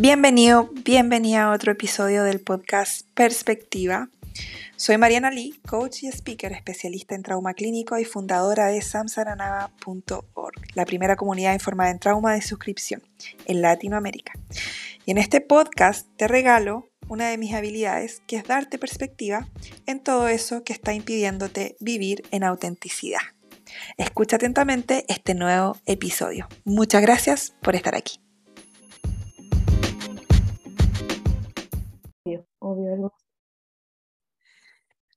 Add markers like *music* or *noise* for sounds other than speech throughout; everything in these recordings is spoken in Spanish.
Bienvenido, bienvenida a otro episodio del podcast Perspectiva. Soy Mariana Lee, coach y speaker especialista en trauma clínico y fundadora de samsaranava.org, la primera comunidad informada en trauma de suscripción en Latinoamérica. Y en este podcast te regalo una de mis habilidades, que es darte perspectiva en todo eso que está impidiéndote vivir en autenticidad. Escucha atentamente este nuevo episodio. Muchas gracias por estar aquí. Obvio,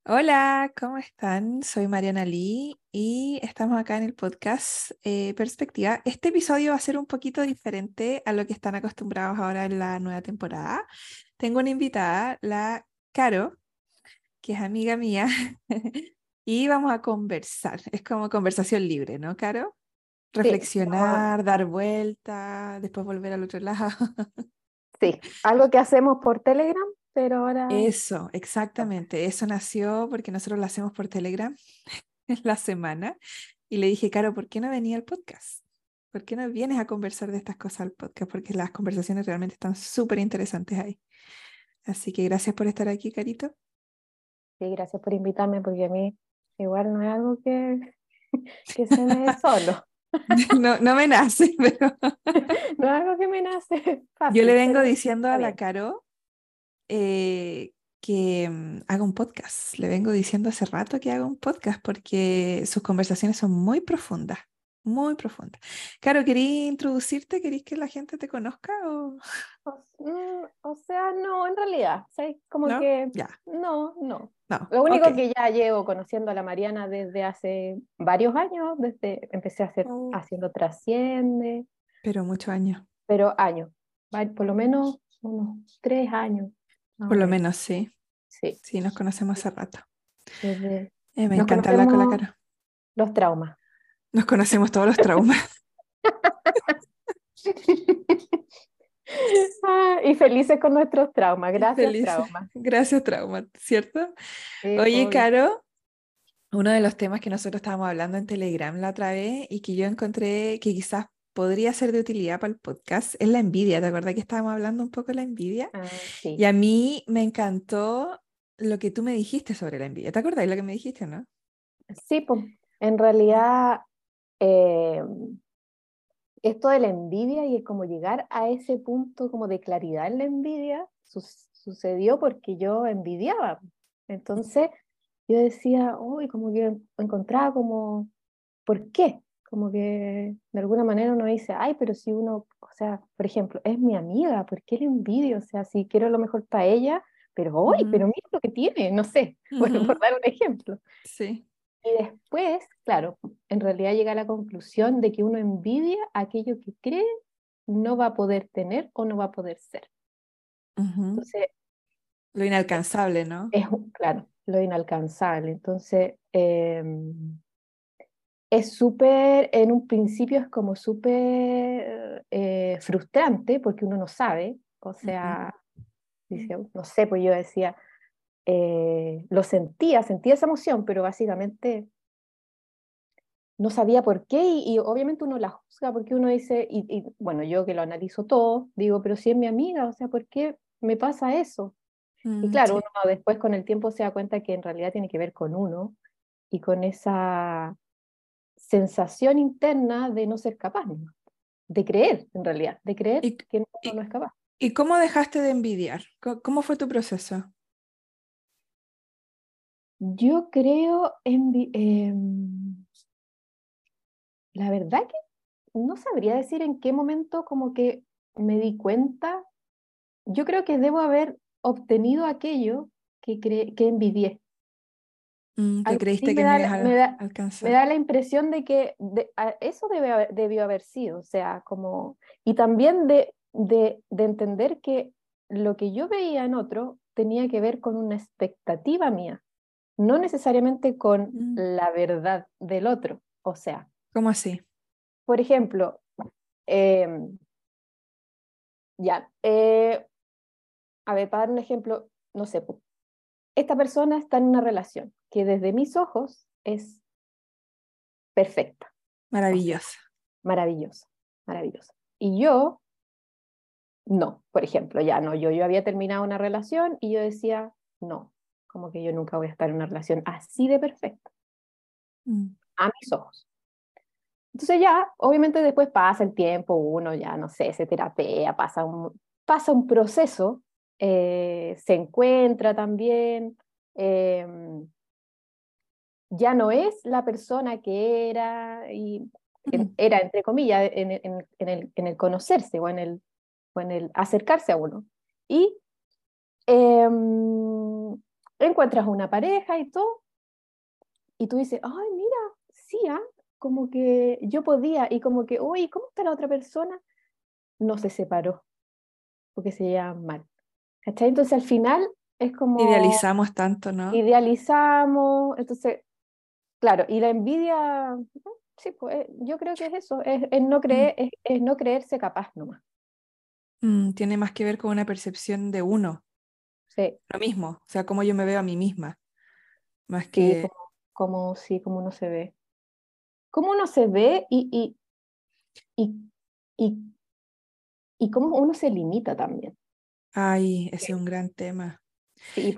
Hola, ¿cómo están? Soy Mariana Lee y estamos acá en el podcast eh, Perspectiva. Este episodio va a ser un poquito diferente a lo que están acostumbrados ahora en la nueva temporada. Tengo una invitada, la Caro, que es amiga mía, *laughs* y vamos a conversar. Es como conversación libre, ¿no, Caro? Reflexionar, dar vuelta, después volver al otro lado. *laughs* Sí, algo que hacemos por Telegram, pero ahora... Eso, exactamente. Eso nació porque nosotros lo hacemos por Telegram *laughs* en la semana. Y le dije, Caro, ¿por qué no venía al podcast? ¿Por qué no vienes a conversar de estas cosas al podcast? Porque las conversaciones realmente están súper interesantes ahí. Así que gracias por estar aquí, Carito. Sí, gracias por invitarme, porque a mí igual no es algo que, *laughs* que se me dé solo. *laughs* No, no me nace, pero... No es algo que me nace. Yo le vengo diciendo a la Caro eh, que mm, haga un podcast. Le vengo diciendo hace rato que haga un podcast porque sus conversaciones son muy profundas, muy profundas. Caro, ¿querías introducirte? ¿Querías que la gente te conozca? O, *laughs* mm, o, sea, no, en realidad, como que ya. no, no. No, Lo único que ya llevo conociendo a la Mariana desde hace varios años, desde empecé a hacer oh. haciendo Trasciende. Pero muchos años. Pero años, por lo menos unos tres años. Por lo menos, sí. Sí. Sí, nos conocemos hace rato. Eh, me encanta hablar con la cara. Los traumas. Nos conocemos todos los traumas. *laughs* *laughs* Ah, y felices con nuestros traumas. Gracias, trauma. Gracias, trauma, ¿cierto? Oye, Caro, uno de los temas que nosotros estábamos hablando en Telegram la otra vez y que yo encontré que quizás podría ser de utilidad para el podcast es la envidia. ¿Te acuerdas que estábamos hablando un poco de la envidia? Ah, y a mí me encantó lo que tú me dijiste sobre la envidia. ¿Te acuerdas de lo que me dijiste, no? Sí, pues en realidad eh, esto de la envidia y es como llegar a ese punto como de claridad en la envidia sucedió porque yo envidiaba. Entonces yo decía, uy, como que encontraba como, ¿por qué? Como que de alguna manera uno dice, ay, pero si uno, o sea, por ejemplo, es mi amiga, ¿por qué le envidio? O sea, si quiero lo mejor para ella, pero hoy, pero mira lo que tiene, no sé, *laughs* bueno, por dar un ejemplo. Sí. Y después, claro, en realidad llega a la conclusión de que uno envidia aquello que cree no va a poder tener o no va a poder ser. Entonces, lo inalcanzable, ¿no? Es, claro, lo inalcanzable. Entonces, eh, es súper, en un principio es como súper eh, frustrante porque uno no sabe, o sea, no sé, pues yo decía, eh, lo sentía, sentía esa emoción, pero básicamente no sabía por qué y, obviamente uno la juzga porque uno dice, y, bueno, yo que lo analizo todo, digo, pero si es mi amiga, o sea, ¿por qué me pasa eso? y mm, claro, uno después con el tiempo se da cuenta que en realidad tiene que ver con uno y con esa sensación interna de no ser capaz, de creer en realidad, de creer que no, no, es capaz. ¿Y cómo dejaste de envidiar? ¿Cómo fue tu proceso? Yo creo en... Em, la verdad que no sabría decir en qué momento como que me di cuenta. Yo creo que debo haber obtenido aquello que, que envidié. Mm, que creíste que me, da, me, da, me da la impresión de que eso debe debió haber sido, o sea, como, y también de, de, de, entender que lo que yo veía en otro tenía que ver con una expectativa mía, no necesariamente con mm. la verdad del otro, o sea. ¿Cómo así? Por ejemplo, em, ya, eh, a ver, para dar un ejemplo, no sé, esta persona está en una relación que desde mis ojos es perfecta. Maravillosa. Maravillosa, maravillosa. Y yo no, por ejemplo, ya no, yo, yo había terminado una relación y yo decía, no, como que yo nunca voy a estar en una relación así de perfecta, mm. a mis ojos. Entonces ya, obviamente después pasa el tiempo, uno ya, no sé, se terapea, pasa un, pasa un proceso, eh, se encuentra también, em, ya no es la persona que era, y era entre comillas, en, en, el, en el, conocerse o en el, o en el acercarse a uno. Y em, encuentras una pareja y todo, y tú dices, ay, mira, sí, ¿ah? como que yo podía, y como que, uy, ¿cómo está la otra persona? No se separó, porque se llevan mal. ¿Cachai? Entonces al final es como... Idealizamos tanto, ¿no? Idealizamos, entonces, claro, y la envidia, sí, pues yo creo que es eso, es, no, mm. creer, es, no creerse capaz nomás. Mm, tiene más que ver con una percepción de uno. Sí. Lo mismo, o sea, cómo yo me veo a mí misma. Más que... como, sí, como uno se ve. Cómo uno se ve y, y, y, y, y cómo uno se limita también. Ay, ese es un gran tema.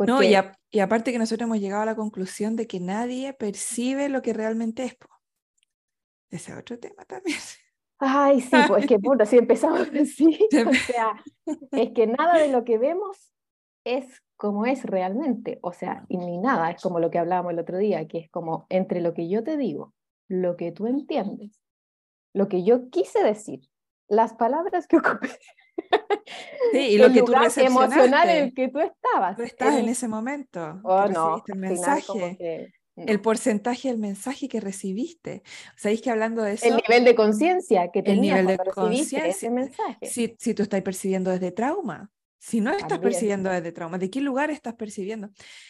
No, y, y, aparte que nosotros hemos llegado a la conclusión de que nadie percibe lo que realmente es. Ese es otro tema también. Ay, sí, pues es que *laughs* si empezamos *laughs* así, *laughs* o sea, es que nada de lo que vemos es como es realmente, o sea, y ni nada, es como lo que hablábamos el otro día, que es como entre lo que yo te digo, lo que tú entiendes, lo que yo quise decir, las palabras que ocupé. Sí, y lo que tú emocional en el que tú estabas. Tú estás en ese momento. Oh, no, el mensaje. El porcentaje del mensaje que recibiste. Sabéis que hablando de eso. El nivel de conciencia que tenías el nivel de conciencia ese mensaje. Si, si tú estás percibiendo desde trauma. Si no estás percibiendo desde trauma, ¿de qué lugar estás percibiendo?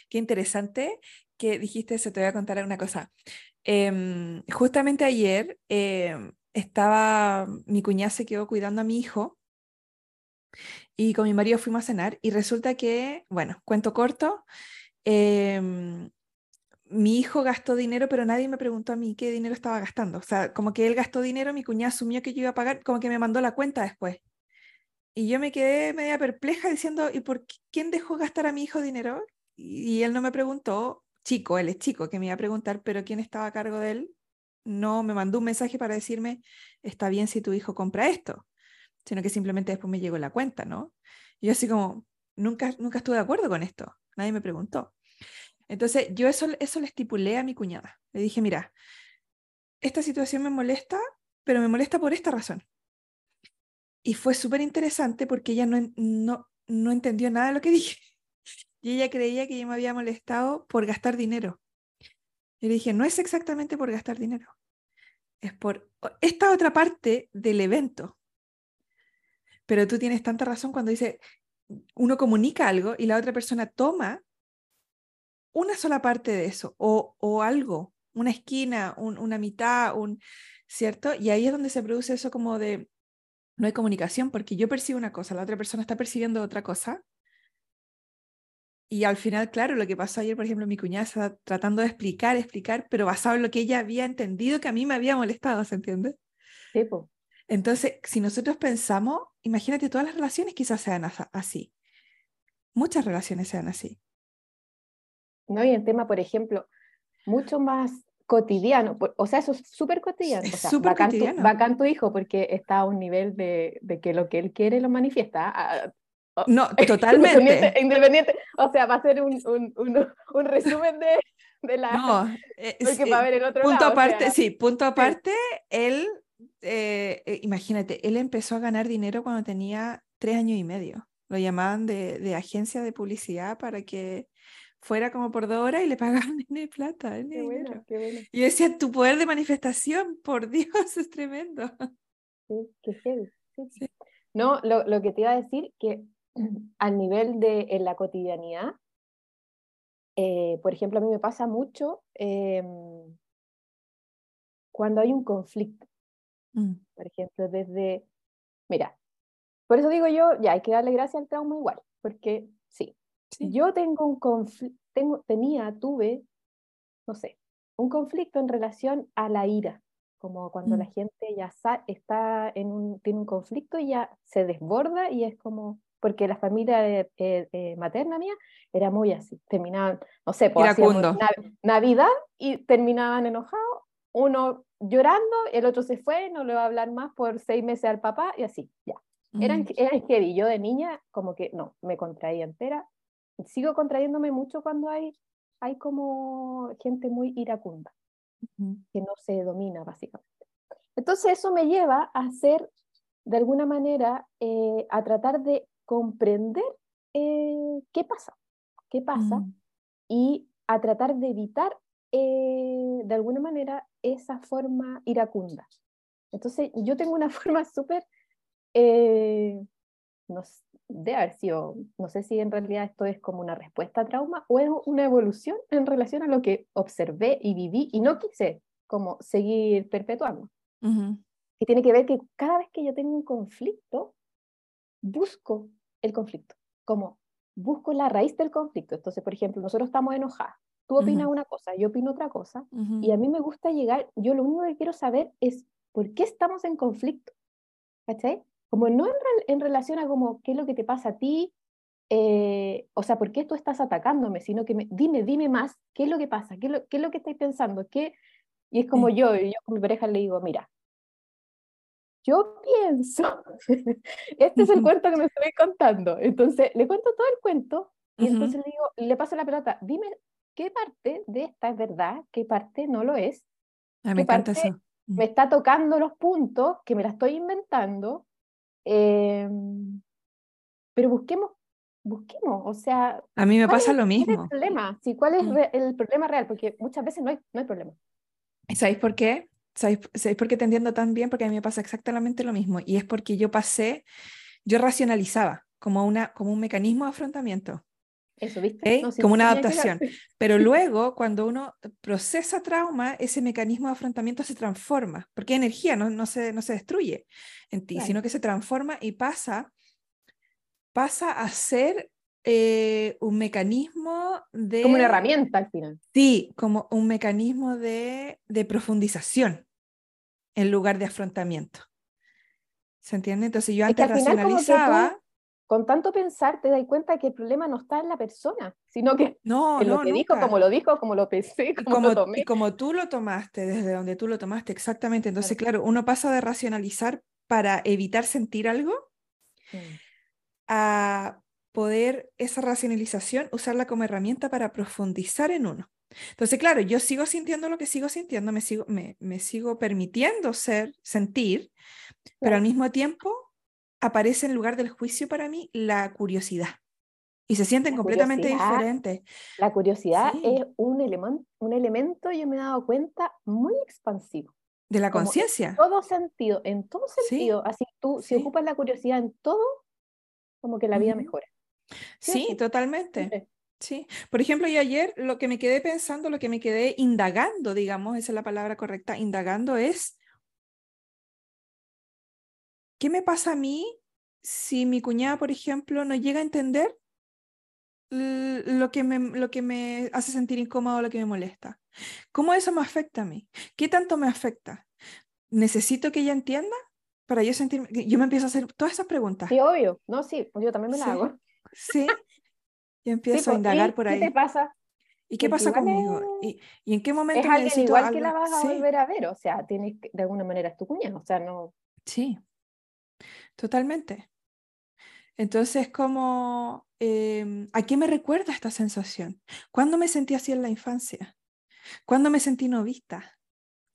Qué interesante que dijiste eso, te voy a contar una cosa. Em, justamente ayer em, estaba, mi cuñada se quedó cuidando a mi hijo y con mi marido fuimos a cenar y resulta que, bueno, cuento corto, em, mi hijo gastó dinero, pero nadie me preguntó a mí qué dinero estaba gastando. O sea, como que él gastó dinero, mi cuñada asumió que yo iba a pagar, como que me mandó la cuenta después. Y yo me quedé media perpleja diciendo, ¿y por quién dejó gastar a mi hijo dinero? Y, él no me preguntó, chico, él es chico, que me iba a preguntar, pero ¿quién estaba a cargo de él? No me mandó un mensaje para decirme, está bien si tu hijo compra esto, sino que simplemente después me llegó la cuenta, ¿no? Y yo así como, nunca, nunca estuve de acuerdo con esto, nadie me preguntó. Entonces yo eso, eso le estipulé a mi cuñada. Le dije, mira, esta situación me molesta, pero me molesta por esta razón. Y fue súper interesante porque ella no, no, no entendió nada de lo que dije. Y ella creía que yo me había molestado por gastar dinero. Y le dije, no es exactamente por gastar dinero. Es por esta otra parte del evento. Pero tú tienes tanta razón cuando dice, uno comunica algo y la otra persona toma una sola parte de eso o, o algo, una esquina, una mitad, un, ¿cierto? Y ahí es donde se produce eso como de, no hay comunicación porque yo percibo una cosa, la otra persona está percibiendo otra cosa. Y al final, claro, lo que pasó ayer, por ejemplo, mi cuñada está tratando de explicar, explicar, pero basado en lo que ella había entendido que a mí me había molestado, ¿se entiende? Sí, Entonces, si nosotros pensamos, imagínate, todas las relaciones quizás sean así. Muchas relaciones sean así. No, y el tema, por ejemplo, mucho más cotidiano, o sea, eso es súper cotidiano. Es o bacán, Tu, bacán, tu, hijo porque está a un nivel de, de, que lo que él quiere lo manifiesta. Ah, ah, no, *laughs* totalmente. Independiente, o sea, va a ser un, un, un, resumen de, de, la... No, *laughs* porque va a haber el otro punto aparte, sí, punto aparte, él, eh, eh, imagínate, él empezó a ganar dinero cuando tenía tres años y medio. Lo llamaban de, de agencia de publicidad para que fuera como por dos horas y le *laughs* pagaban en plata. qué bueno, qué bueno. Y yo decía, tu poder de manifestación, por *laughs* Dios, es tremendo. Sí, qué heavy. No, lo, lo, que te iba a decir, que *clears throat* al nivel de en la cotidianidad, eh, por ejemplo, a mí me pasa mucho em, cuando hay un conflicto. Mm. Por ejemplo, desde, mira, por eso digo yo, ya hay que darle gracias al trauma igual, porque sí, yo tengo un conflicto, tengo, tenía, tuve, no sé, un conflicto en relación a la ira como cuando la Mm. gente ya está en un, tiene un conflicto y ya se desborda y es como, porque la familia eh, eh, materna mía era muy así, terminaban, no sé, pues Navidad y terminaban enojados, uno llorando, el otro se fue, no le va a hablar más por seis meses al papá y así, ya. Eran, Mm. eran heavy, yo de niña como que no, me contraía entera, sigo contrayéndome mucho cuando hay, hay como gente muy iracunda Ujú. que no se domina básicamente. Entonces eso me lleva a hacer, de alguna manera, eh, a tratar de comprender eh, qué pasa, qué pasa, Mm. y a tratar de evitar, eh, de alguna manera, esa forma iracunda. Entonces yo tengo una *laughs* forma súper, eh, no debe haber sido, no sé si en realidad esto es como una respuesta a trauma o es una evolución en relación a lo que observé y viví y no quise como seguir perpetuando. Ujú. Que tiene que ver que cada vez que yo tengo un conflicto, busco el conflicto, como busco la raíz del conflicto. Entonces, por ejemplo, nosotros estamos enojados, tú opinas Ujú. una cosa, yo opino otra cosa, Ujú. y a mí me gusta llegar, yo lo único que quiero saber es por qué estamos en conflicto. ¿Cachai? Como no en, en relación a como qué es lo que te pasa a ti, eh, o sea, por qué tú estás atacándome, sino que me, dime, dime más, qué es lo que pasa, qué es lo, qué es lo que estáis pensando, qué... Y es como Sí. yo, y yo con mi pareja le digo, mira, yo pienso, *laughs* este es el cuento que me estoy contando, entonces le cuento todo el cuento y Ujú. entonces le digo, le paso la pelota, dime qué parte de esta es verdad, qué parte no lo es, Ay, me ¿qué encanta parte eso. Mm. me está tocando los puntos, que me la estoy inventando, em, pero busquemos, busquemos, o sea, A mí me ¿cuál pasa es, lo cuál es el mismo. problema? Sí, ¿cuál es Mm. re- el problema real? Porque muchas veces no hay, no hay problema. ¿Y ¿Sabéis por qué? ¿Sabéis, sabéis por qué te entiendo tan bien? Porque a mí me pasa exactamente lo mismo. Y es porque yo pasé, yo racionalizaba como, una, como un mecanismo de afrontamiento, Eso, ¿viste? ¿ok? No, sí, como una que adaptación. *laughs* Pero luego, cuando uno procesa trauma, ese mecanismo de afrontamiento se transforma, porque es energía, no, no, se, no se destruye en ti, Claro. sino que se transforma y pasa, pasa a ser eh, un mecanismo de... Como una herramienta al final. Sí, como un mecanismo de, de profundización en lugar de afrontamiento. ¿Se entiende? Entonces yo Es antes como que racionalizaba, Con tanto pensar te das cuenta que el problema no está en la persona, sino que no, en lo no, que dijo, nunca. como lo dijo, como lo pensé, como como, lo tomé. y como tú lo tomaste, desde donde tú lo tomaste, exactamente. Entonces, claro, uno pasa de racionalizar para evitar sentir algo Mm. a poder esa racionalización usarla como herramienta para profundizar en uno. Entonces, claro, yo sigo sintiendo lo que sigo sintiendo, me sigo, me, me sigo permitiendo ser, sentir, pero al Claro. mismo tiempo aparece en lugar del juicio para mí la curiosidad. Y se sienten La completamente diferentes. La curiosidad Sí. es un, elemen- un elemento, yo me he dado cuenta, muy expansivo. De la Como en conciencia. todo sentido, en todo Sí, sentido. Así tú, si sí. ocupas la curiosidad en todo, como que la vida Ujú. mejora. Sí, Sí, sí, totalmente. Sí. Por ejemplo, yo ayer lo que me quedé pensando, lo que me quedé indagando, digamos, esa es la palabra correcta, indagando es, ¿qué me pasa a mí si mi cuñada, por ejemplo, no llega a entender lo que me, lo que me hace sentir incómodo, lo que me molesta? ¿Cómo eso me afecta a mí? ¿Qué tanto me afecta? ¿Necesito que ella entienda para yo sentirme? Yo me empiezo a hacer todas esas preguntas. Sí, obvio. No, sí, pues yo también me la Sí. hago. Sí. *laughs* Yo Sí, empiezo a pues, indagar ¿y por qué te ahí. pasa? ¿Y qué Porque pasa conmigo? es- ¿Y, y en qué Es momento alguien necesito igual que la algo? vas a Sí, volver a ver, o sea, tienes de alguna manera es tu cuñado, o sea, no. sí, totalmente. Entonces, como, em, ¿a qué me recuerda esta sensación? ¿Cuándo me sentí así en la infancia? ¿Cuándo me sentí no vista?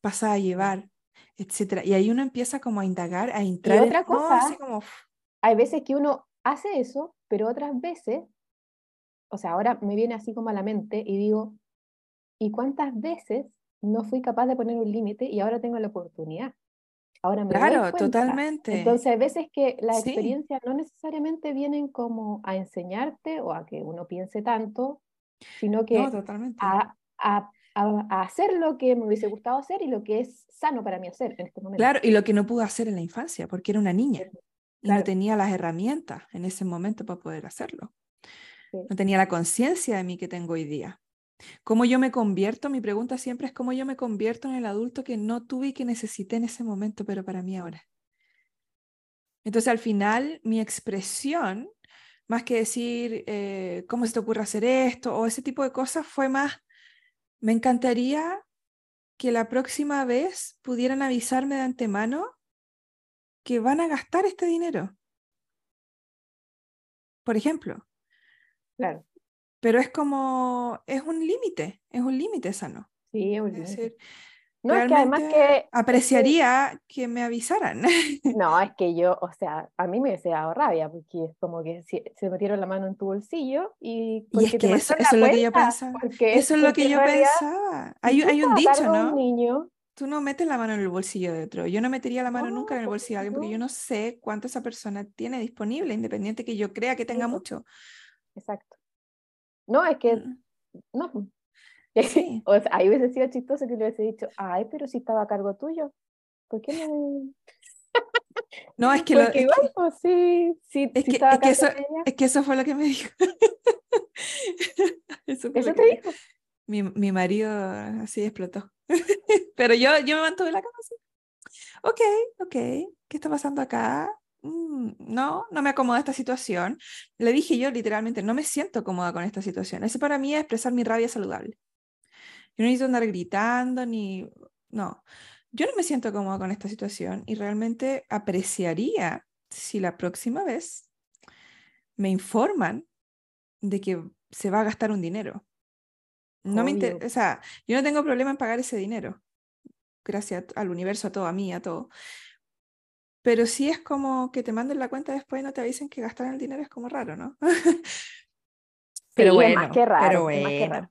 Pasada a llevar, etcétera. Y ahí uno empieza como a indagar, a entrar otra cosa, como, uf, Hay veces que uno hace eso, pero otras veces, o sea, ahora me viene así como a la mente y digo, ¿y cuántas veces no fui capaz de poner un límite y ahora tengo la oportunidad? Ahora me doy claro, cuenta. totalmente. Entonces, hay veces que las Sí. experiencias no necesariamente vienen como a enseñarte o a que uno piense tanto, sino que No, totalmente. a, a- a- hacer lo que me hubiese gustado hacer y lo que es sano para mí hacer en este momento. Claro, y lo que no pude hacer en la infancia, porque era una niña y no Claro. tenía las herramientas en ese momento para poder hacerlo. Sí. No tenía la conciencia de mí que tengo hoy día. ¿Cómo yo me convierto? Mi pregunta siempre es cómo yo me convierto en el adulto que no tuve y que necesité en ese momento, pero para mí ahora. Entonces, al final, mi expresión, más que decir, eh, ¿cómo se te ocurre hacer esto? o ese tipo de cosas, fue más, me encantaría que la próxima vez pudieran avisarme de antemano que van a gastar este dinero. Por ejemplo. Claro. Pero es como, es un límite, es un límite sano. Sí, es un Es límite. decir, No, es que además que... es que- Apreciaría que me avisaran. *laughs* No, es que yo, o sea, a mí me hubiese dado rabia, porque es como que si- se metieron la mano en tu bolsillo y... Y es te que eso, eso es lo que yo pensaba. porque- Eso es lo que yo realidad, pensaba. Hay, hay un dicho, de un ¿no? niño, Tú no metes la mano en el bolsillo de otro. Yo no metería la mano nunca en el No, bolsillo de alguien porque no. yo no sé cuánto esa persona tiene disponible, independiente que yo crea que tenga mucho. exacto. No, es que, Mm, no. Sí. *laughs* O sea, ahí hubiese sido chistoso que le hubiese dicho, ay, pero si estaba a cargo tuyo, ¿por qué no? *laughs* No, es que, lo, Porque igual, pues sí, sí, es sí que- es que cargo eso, es que eso fue lo que me dijo. *laughs* Eso ¿Eso te dijo? Mi, mi marido así explotó. Pero yo, yo me mantuve la cama así. Ok, ok, ¿qué está pasando acá? Mm, no, no me acomoda esta situación. Le dije yo literalmente, no me siento cómoda con esta situación. Ese para mí es expresar mi rabia saludable. Yo no necesito andar gritando ni... No, yo no me siento cómoda con esta situación y realmente apreciaría si la próxima vez me informan de que se va a gastar un dinero. No me inter- o sea, yo no tengo problema en pagar ese dinero. Gracias al universo, a todo, a mí, a todo. Pero si es como que te manden la cuenta después y no te avisen que gastaron el dinero, es como raro, ¿no? *laughs* Sí, es más que raro, pero es más que bueno. raro.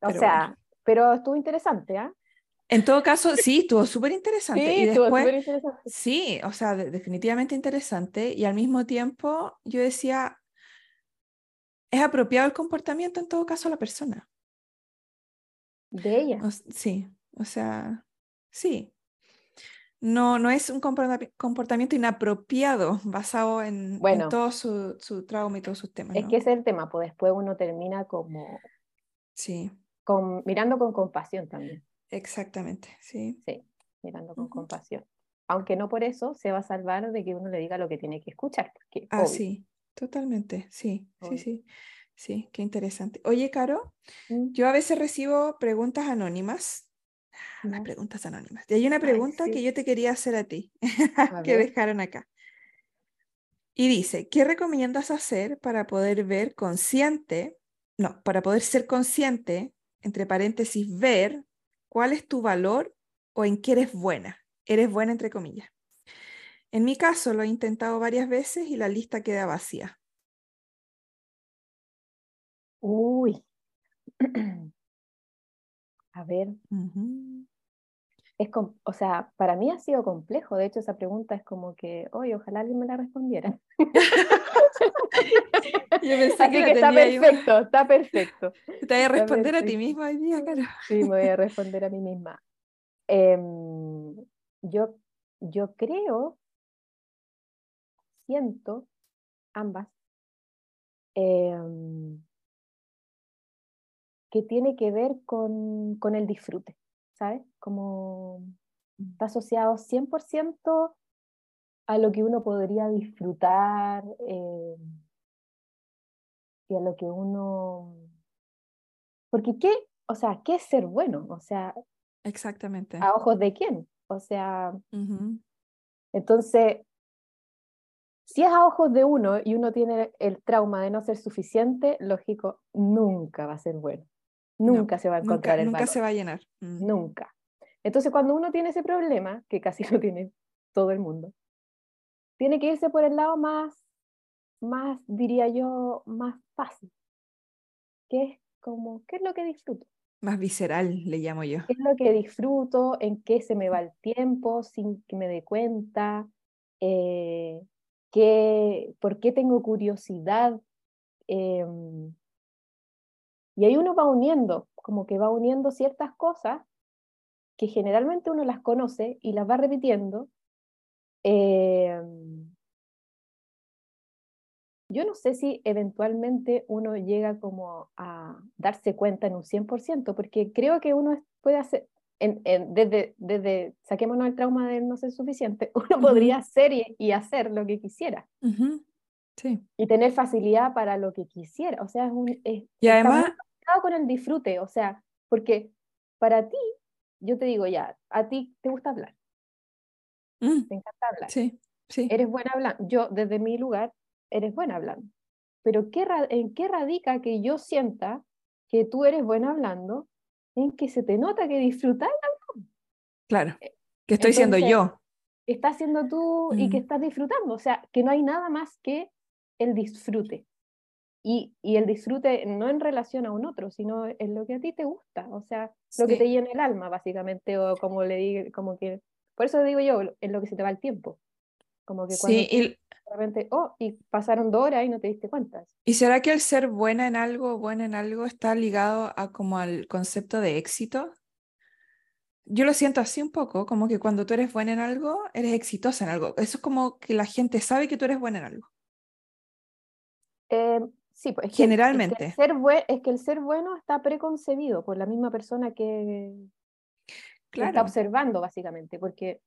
O pero sea, bueno. pero estuvo interesante, ¿ah? En todo caso, sí, estuvo súper interesante. Sí, y estuvo después, interesante. sí, o sea, de- definitivamente interesante. Y al mismo tiempo, yo decía, es apropiado el comportamiento en todo caso a la persona. De ella. O sí, o sea, sí. No, no es un comporta- comportamiento inapropiado basado en, en Bueno. todo su, su trauma y todos sus temas, Es ¿no? que ese es el tema, pues después uno termina como Sí, con, mirando con compasión también. exactamente, sí. Sí, mirando con Ujú. compasión. Aunque no por eso se va a salvar de que uno le diga lo que tiene que escuchar, porque Ah, obvio. sí, totalmente, sí, sí, Obvio. sí, sí, qué interesante. Oye, Caro, Mm, yo a veces recibo preguntas anónimas, Las preguntas anónimas. Y hay una Ay, pregunta que yo te quería hacer a ti, A *laughs* que ver. dejaron acá. Y dice, ¿qué recomiendas hacer para poder ver consciente, no, para poder ser consciente, entre paréntesis, ver cuál es tu valor o en qué eres buena? Eres buena, entre comillas. En mi caso lo he intentado varias veces y la lista queda vacía. Uy. *clears throat* A ver, es o sea, para mí ha sido complejo. De hecho, esa pregunta es como que, oye, ojalá alguien me la respondiera. *laughs* Yo pensé Así que, que está tenía ahí, perfecto, está perfecto. *laughs* Te voy a responder a ti perfecto. misma hoy día, Caro. Sí, me voy a responder a mí misma. Em, yo, yo creo, siento, ambas, em, que tiene que ver con, con el disfrute, ¿sabes? Como está asociado 100% a lo que uno podría disfrutar eh, y a lo que uno... Porque ¿qué? O sea, ¿qué es ser bueno? O sea, Exactamente. ¿a ojos de quién? O sea, entonces, si es a ojos de uno y uno tiene el trauma de no ser suficiente, lógico, nunca va a ser bueno. No, Nunca se va a nunca, encontrar el nunca valor. se va a llenar. Mm. Nunca. Entonces, cuando uno tiene ese problema, que casi *laughs* lo tiene todo el mundo, tiene que irse por el lado más, más, diría yo, más fácil, que es como, ¿qué es lo que disfruto? Más visceral, le llamo yo. ¿Qué es lo que disfruto? ¿En qué se me va el tiempo sin que me dé cuenta? Eh, ¿qué- ¿Por qué tengo curiosidad? Em, y ahí uno va uniendo, como que va uniendo ciertas cosas que generalmente uno las conoce y las va repitiendo. em, yo no sé si eventualmente uno llega como a darse cuenta en un 100%, porque creo que uno puede hacer, en, desde, desde, saquémonos el trauma de no ser suficiente, *laughs* uno podría hacer y, hacer lo que quisiera. Sí. Y tener facilidad para lo que quisiera. O sea, es un... y además... con el disfrute, o sea, porque para ti, yo te digo ya, a ti te gusta hablar. Mm. Te encanta hablar. Sí, sí. Eres buena hablando. Yo, desde mi lugar, eres buena hablando. Pero ¿qué, ¿en qué radica que yo sienta que tú eres buena hablando? En que se te nota que disfrutas hablando. Claro, eh, que estoy siendo yo. Estás siendo tú y que mm. estás disfrutando. O sea, que no hay nada más que el disfrute. Y, y, el disfrute no en relación a un otro, sino en lo que a ti te gusta, o sea, lo que te llena el alma, básicamente, o como le digo, como que, por eso digo yo, en lo que se te va el tiempo. Como que cuando sí, repente, oh, y pasaron dos horas y no te diste cuenta. ¿Y será que el ser buena en algo, buena en algo, está ligado a como al concepto de éxito? Yo lo siento así un poco, como que cuando tú eres buena en algo, eres exitosa en algo. Eso es como que la gente sabe que tú eres buena en algo. Eh, sí, pues generalmente. es, que ser es que el ser bueno está preconcebido por la misma persona que, que está observando, básicamente, porque,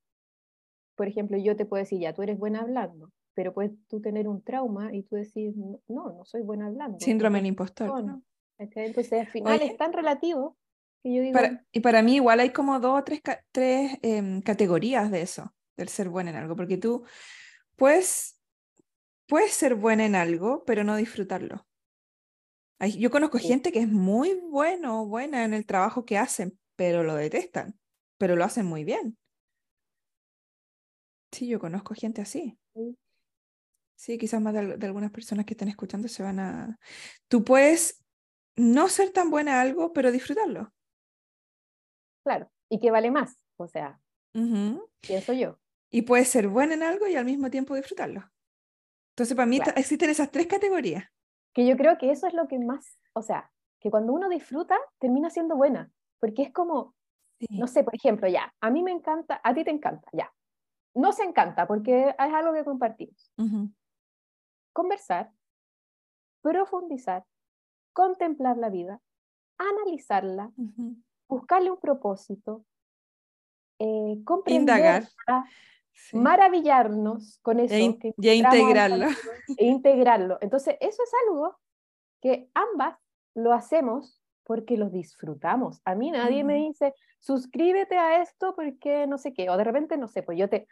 por ejemplo, yo te puedo decir, ya, tú eres buena hablando, pero puedes tú tener un trauma y tú decir, no, no soy buena hablando. Síndrome del impostor. ¿no? Entonces, al final es tan relativo que yo digo... y para mí igual hay como dos o tres, tres em, categorías de eso, del ser buena en algo, porque tú puedes, puedes ser buena en algo, pero no disfrutarlo. Yo conozco gente que es muy bueno o buena en el trabajo que hacen, pero lo detestan, pero lo hacen muy bien. Sí, yo conozco gente así. Sí, quizás más de, algunas personas que están escuchando se van a... Tú puedes no ser tan buena algo, pero disfrutarlo. Claro, y que vale más, o sea, pienso yo. Y puedes ser buena en algo y al mismo tiempo disfrutarlo. Entonces, para mí existen esas tres categorías. Que yo creo que eso es lo que más, o sea, que cuando uno disfruta, termina siendo buena, porque es como, no sé, por ejemplo, ya, a mí me encanta, a ti te encanta, ya. Nos encanta porque es algo que compartimos. Conversar, profundizar, contemplar la vida, analizarla, buscarle un propósito, eh, maravillarnos con eso. E y integrarlo. *laughs* E integrarlo. Entonces, eso es algo que ambas lo hacemos porque lo disfrutamos. A mí nadie me dice, suscríbete a esto porque no sé qué, o de repente, no sé, pues yo te,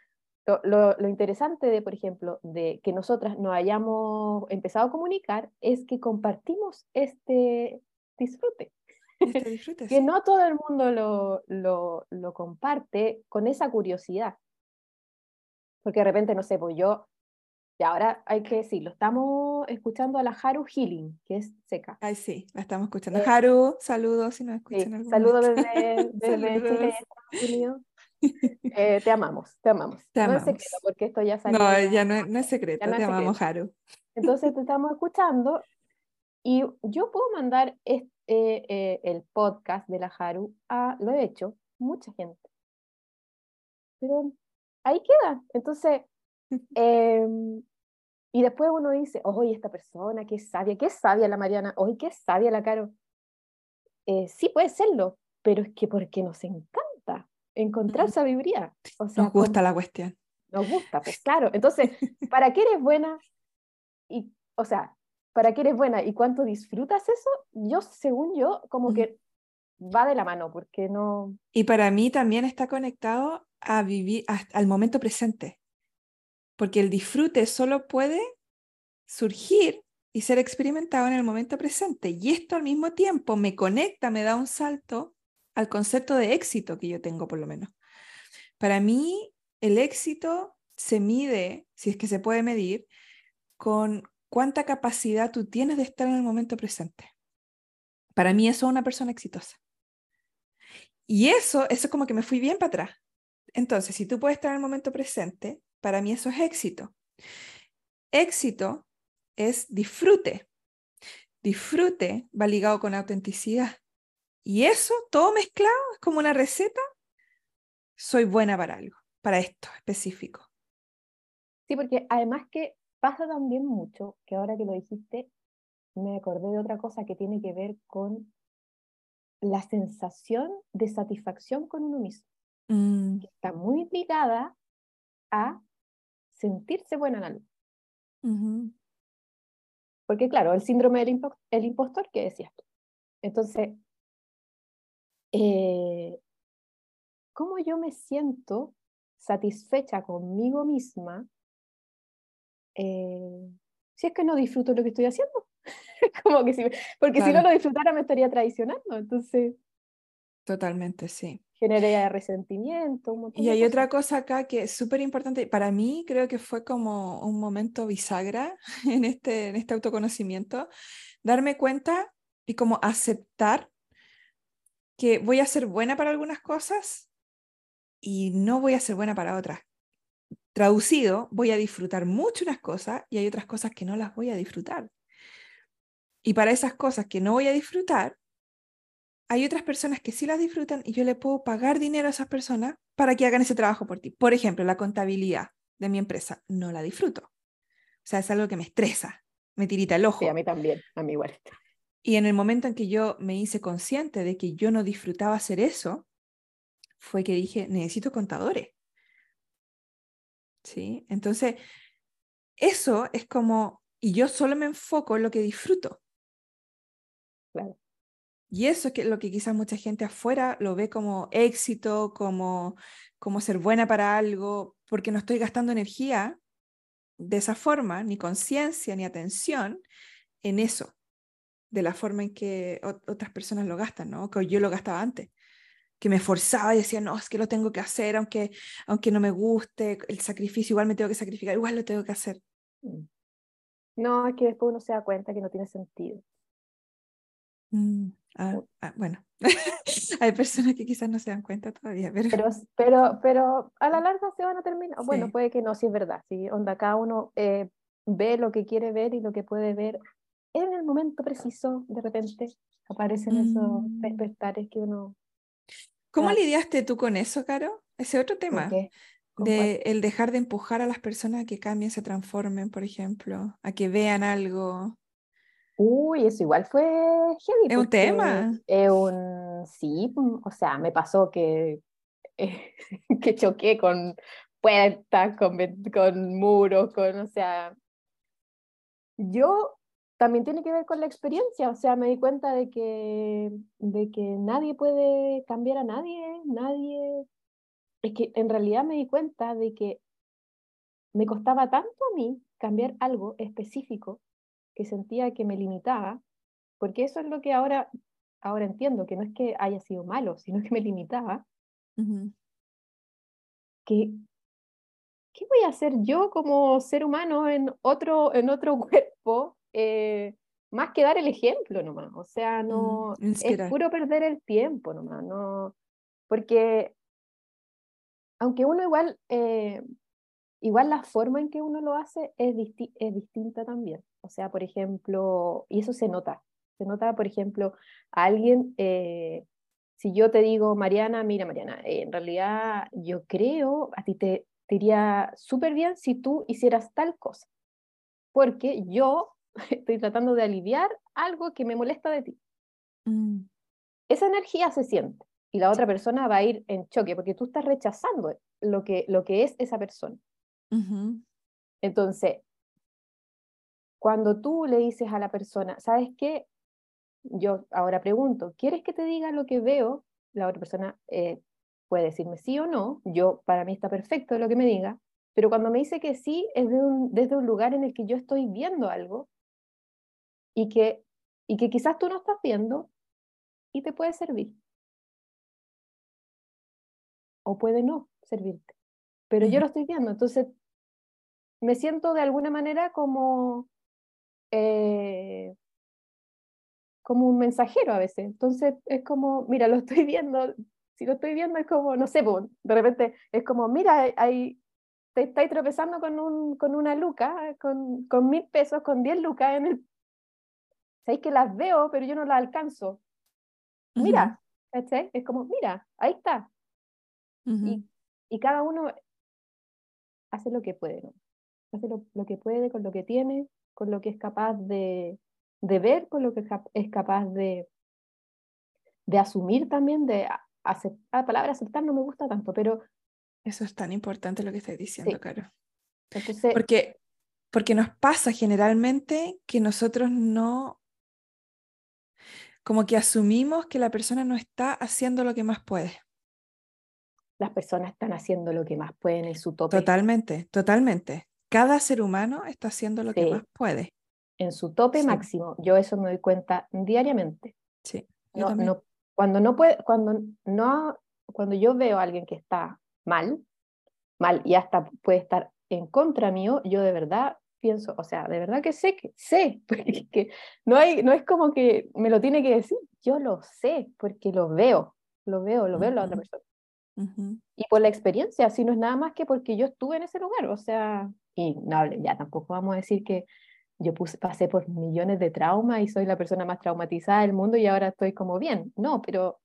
lo, interesante de, por ejemplo, de que nosotras nos hayamos empezado a comunicar es que compartimos este disfrute. Este *laughs* que no todo el mundo lo, lo, lo, comparte con esa curiosidad. Porque de repente, no sé, pues yo, y ahora hay que decirlo, estamos escuchando a la Haru Healing, que es seca. Ay, sí, la estamos escuchando. Eh, Haru, saludos si nos escuchan. saludos desde, *laughs* desde Chile, Estados Unidos. *laughs* Eh, te amamos, te amamos. no es secreto, porque esto ya salió. No, ya no, es secreto, te amamos, Haru. Entonces te estamos escuchando y yo puedo mandar este, eh, el podcast de la Haru a, lo he hecho, mucha gente. Pero ahí queda. Entonces, *laughs* em, y después uno dice, oye, esta persona, qué sabia, qué sabia la Mariana, oye, qué sabia la Caro. Eh, sí, puede serlo, pero es que porque nos encanta encontrar sabiduría. O sea, nos gusta la cuestión. Nos gusta, pues claro. Entonces, *laughs* ¿para qué eres buena? Y, o sea, ¿para qué eres buena y cuánto disfrutas eso? Yo, según yo, como que va de la mano, porque no... Y para mí también está conectado a vivir al momento presente, porque el disfrute solo puede surgir y ser experimentado en el momento presente. Y esto al mismo tiempo me conecta, me da un salto al concepto de éxito que yo tengo por lo menos. Para mí, el éxito se mide, si es que se puede medir, con cuánta capacidad tú tienes de estar en el momento presente. Para mí eso es una persona exitosa. Y eso, eso es como que me fui bien para atrás. Entonces, si tú puedes estar en el momento presente, para mí eso es éxito. Éxito es disfrute. Disfrute va ligado con autenticidad. Y eso, todo mezclado, es como una receta. Soy buena para algo, para esto específico. Sí, porque además que pasa también mucho que ahora que lo dijiste, me acordé de otra cosa que tiene que ver con la sensación de satisfacción con uno mismo. Mm, que está muy ligada a sentirse buena en algo. Porque claro, el síndrome del impo- el impostor que decías tú. Entonces, eh, ¿cómo yo me siento satisfecha conmigo misma eh, si es que no disfruto lo que estoy haciendo? *laughs* Como que si me- porque si no lo disfrutara me estaría traicionando, entonces Totalmente, sí. Generaría resentimiento, un montón Y hay cosas. otra cosa acá que es súper importante. Para mí creo que fue como un momento bisagra *laughs* en este, en este autoconocimiento. Darme cuenta y como aceptar que voy a ser buena para algunas cosas y no voy a ser buena para otras. Traducido, voy a disfrutar mucho unas cosas y hay otras cosas que no las voy a disfrutar. Y para esas cosas que no voy a disfrutar, hay otras personas que sí las disfrutan y yo le puedo pagar dinero a esas personas para que hagan ese trabajo por ti. Por ejemplo, la contabilidad de mi empresa, no la disfruto. O sea, es algo que me estresa, me tirita el ojo. Sí, a mí también, a mí igual. Y en el momento en que yo me hice consciente de que yo no disfrutaba hacer eso, fue que dije, necesito contadores. ¿Sí? Entonces, eso es como, y yo solo me enfoco en lo que disfruto. Y eso es que, lo que quizás mucha gente afuera lo ve como éxito, como, como ser buena para algo, porque no estoy gastando energía de esa forma, ni conciencia, ni atención en eso, de la forma en que ot- otras personas lo gastan, ¿no? Que yo lo gastaba antes, que me forzaba y decía, no, es que lo tengo que hacer, aunque, aunque no me guste, el sacrificio, igual me tengo que sacrificar, igual lo tengo que hacer. Mm. No, es que después uno se da cuenta que no tiene sentido. Mm, ah, ah, bueno, *laughs* hay personas que quizás no se dan cuenta todavía, pero... Pero, pero, pero a la larga se van a terminar. Bueno, Sí. puede que no, si es verdad. Sí, onda, cada uno eh, ve lo que quiere ver y lo que puede ver en el momento preciso. De repente aparecen esos Mm. despertares que uno. ¿Cómo Claro. lidiaste tú con eso, Caro? Ese otro ¿Con tema, cuál? de el dejar de empujar a las personas a que cambien, se transformen, por ejemplo, a que vean algo. Uy, eso igual fue heavy. Es un tema. Es un. Sí, o sea, me pasó que, *laughs* eh, que choqué con puertas, con, con muros, con. O sea. Yo también tiene que ver con la experiencia, o sea, me di cuenta de que, de que nadie puede cambiar a nadie, nadie. Es que en realidad me di cuenta de que me costaba tanto a mí cambiar algo específico que sentía que me limitaba, porque eso es lo que ahora, ahora entiendo, que no es que haya sido malo, sino que me limitaba, que ¿qué voy a hacer yo como ser humano en otro, en otro *laughs* cuerpo? eh, más que dar el ejemplo nomás, o sea, no, es puro perder el tiempo nomás, no, porque aunque uno igual, eh, igual la forma en que uno lo hace es, disti- es distinta también. O sea, por ejemplo, y eso se nota. Se nota, por ejemplo, a alguien, eh, si yo te digo, Mariana, mira, Mariana, eh, en realidad yo creo, a ti te, te iría súper bien si tú hicieras tal cosa. Porque yo *laughs* estoy tratando de aliviar algo que me molesta de ti. Mm, Esa energía se siente y la otra persona va a ir en choque porque tú estás rechazando lo que, lo que es esa persona. Entonces, cuando tú le dices a la persona, ¿sabes qué? Yo ahora pregunto, ¿quieres que te diga lo que veo? La otra persona eh, puede decirme sí o no. Yo, para mí está perfecto lo que me diga, pero cuando me dice que sí, es de un- desde un lugar en el que yo estoy viendo algo y que, y que quizás tú no estás viendo y te puede servir. O puede no servirte. Pero yo lo estoy viendo, entonces me siento de alguna manera como, eh, como un mensajero a veces. Entonces es como, mira, lo estoy viendo. Si lo estoy viendo es como, no sé, de repente es como, mira, hay- hay, te estáis tropezando con, un, con una luca, con, con mil pesos, con diez lucas en el... Sabéis que las veo, pero yo no las alcanzo. Mira, ¿cachai? Es como, mira, ahí está. ujú. Y, y cada uno hace lo que puede, ¿no? hace lo, que puede con lo que tiene, con lo que es capaz de, de ver, con lo que es capaz de, de asumir también, de aceptar, la palabra aceptar no me gusta tanto, pero... Eso es tan importante lo que estás diciendo, Caro. Entonces, porque, porque nos pasa generalmente que nosotros no, como que asumimos que la persona no está haciendo lo que más puede. Las personas están haciendo lo que más pueden en su tope. Totalmente, totalmente. Cada ser humano está haciendo lo que más puede. En su tope máximo. Yo eso me doy cuenta diariamente. Sí. no, cuando no puede, cuando no, cuando yo veo a alguien que está mal, mal y hasta puede estar en contra mío, yo de verdad pienso, o sea, de verdad que sé que sé, *laughs* porque no hay, no es como que me lo tiene que decir, yo lo sé, porque lo veo, lo veo, lo veo en la otra persona. Y por la experiencia, si no es nada más que porque yo estuve en ese lugar, o sea, y no, ya tampoco vamos a decir que yo pasé por millones de traumas y soy la persona más traumatizada del mundo y ahora estoy como bien. No, pero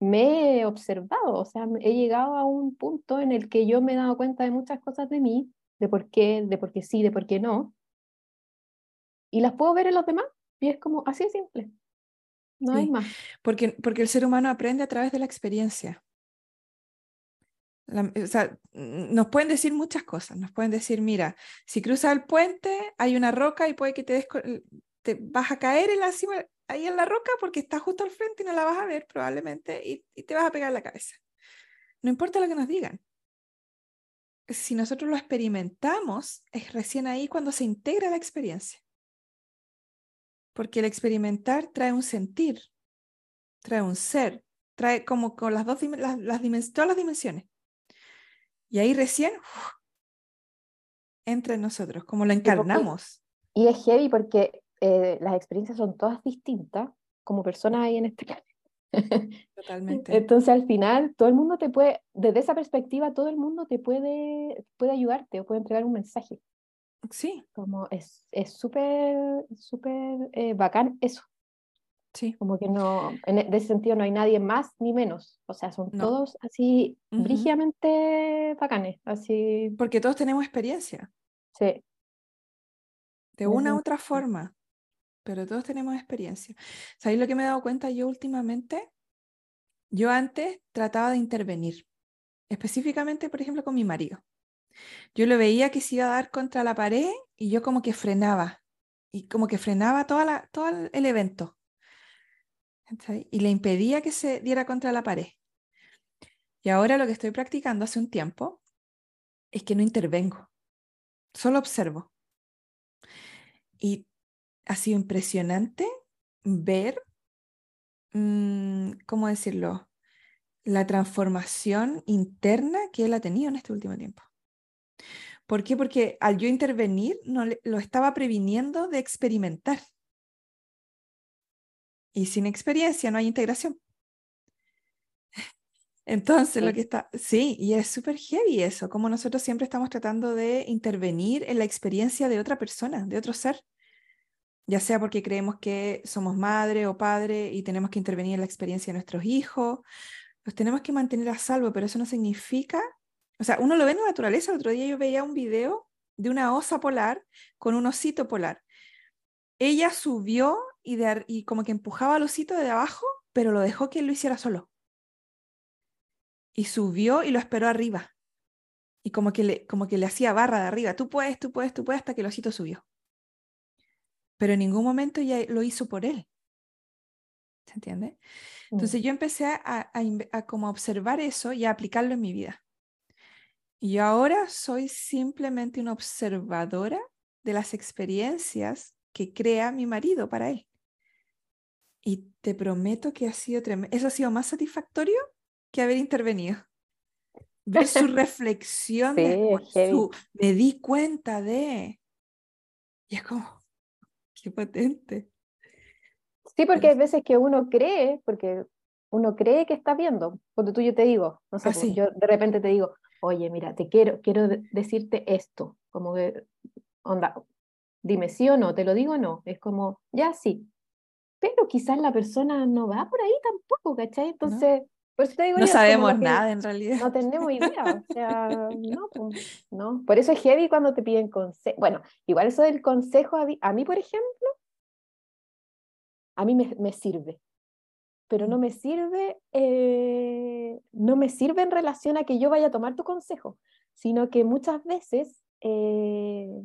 me he observado, o sea, he llegado a un punto en el que yo me he dado cuenta de muchas cosas de mí, de por qué, de por qué sí, de por qué no, y las puedo ver en los demás y es como así de simple. No hay más. Porque, porque el ser humano aprende a través de la experiencia o sea, nos pueden decir muchas cosas. Nos pueden decir, mira, si cruzas el puente, hay una roca y puede que te, te vas a caer en la cima, ahí en la roca porque está justo al frente y no la vas a ver probablemente y, te vas a pegar la cabeza. No importa lo que nos digan. Si nosotros lo experimentamos, es recién ahí cuando se integra la experiencia. Porque el experimentar trae un sentir, trae un ser, trae como con las dos las todas las dimensiones. Y ahí recién entra en nosotros, como lo encarnamos. Y es heavy porque eh, las experiencias son todas distintas, como personas ahí en este caso. *laughs* Totalmente. Entonces al final todo el mundo te puede, desde esa perspectiva, todo el mundo te puede, puede ayudarte o puede entregar un mensaje. Sí. Como es súper, súper eh, bacán eso. Sí. Como que no, en e, ese sentido no hay nadie más ni menos. O sea, son todos así brígidamente bacanes. Así. Porque todos tenemos experiencia. Sí. De una u otra forma. Pero todos tenemos experiencia. ¿Sabéis lo que me he dado cuenta yo últimamente? Yo antes trataba de intervenir. Específicamente, por ejemplo, con mi marido. Yo lo veía que se iba a dar contra la pared y yo como que frenaba. Y como que frenaba toda la, todo el evento y le impedía que se diera contra la pared. Y ahora lo que estoy practicando hace un tiempo es que no intervengo, solo observo. Y ha sido impresionante ver, mm, ¿cómo decirlo? La transformación interna que él ha tenido en este último tiempo. ¿Por qué? Porque al yo intervenir no lo estaba previniendo de experimentar. Y sin experiencia no hay integración. *laughs* Entonces, lo que está, sí, y es súper heavy eso, como nosotros siempre estamos tratando de intervenir en la experiencia de otra persona, de otro ser, ya sea porque creemos que somos madre o padre y tenemos que intervenir en la experiencia de nuestros hijos, los tenemos que mantener a salvo, pero eso no significa, o sea, uno lo ve en la naturaleza, el otro día yo veía un video de una osa polar con un osito polar. Ella subió y, y como que empujaba al osito de abajo, pero lo dejó que él lo hiciera solo. Y subió y lo esperó arriba. Y como que le, como que le hacía barra de arriba. Tú puedes, tú puedes, tú puedes, hasta que el osito subió. Pero en ningún momento ella lo hizo por él. ¿Se entiende? Mm. Entonces yo empecé a, a, como observar eso y a aplicarlo en mi vida. Y yo ahora soy simplemente una observadora de las experiencias que crea mi marido para él. Y te prometo que ha sido tremendo. Eso ha sido más satisfactorio que haber intervenido. Ver su *laughs* reflexión, su, me di cuenta de... Y es como, qué potente. Sí, porque hay veces que uno cree, porque uno cree que está viendo. Cuando tú yo te digo, no sé, pues, yo de repente te digo, oye, mira, te quiero, quiero decirte esto, como que, onda, dime sí o no, te lo digo o no. Es como, ya sí, pero quizás la persona no va por ahí tampoco, ¿cachai? Entonces, no sabemos nada en realidad. No tenemos *laughs* idea, o sea, no, pues, no. Por eso es heavy cuando te piden consejo. Bueno, igual eso del consejo, a mí, por ejemplo, a mí me, me sirve, pero no mm. me sirve, eh, no me sirve en relación a que yo vaya a tomar tu consejo, sino que muchas veces eh,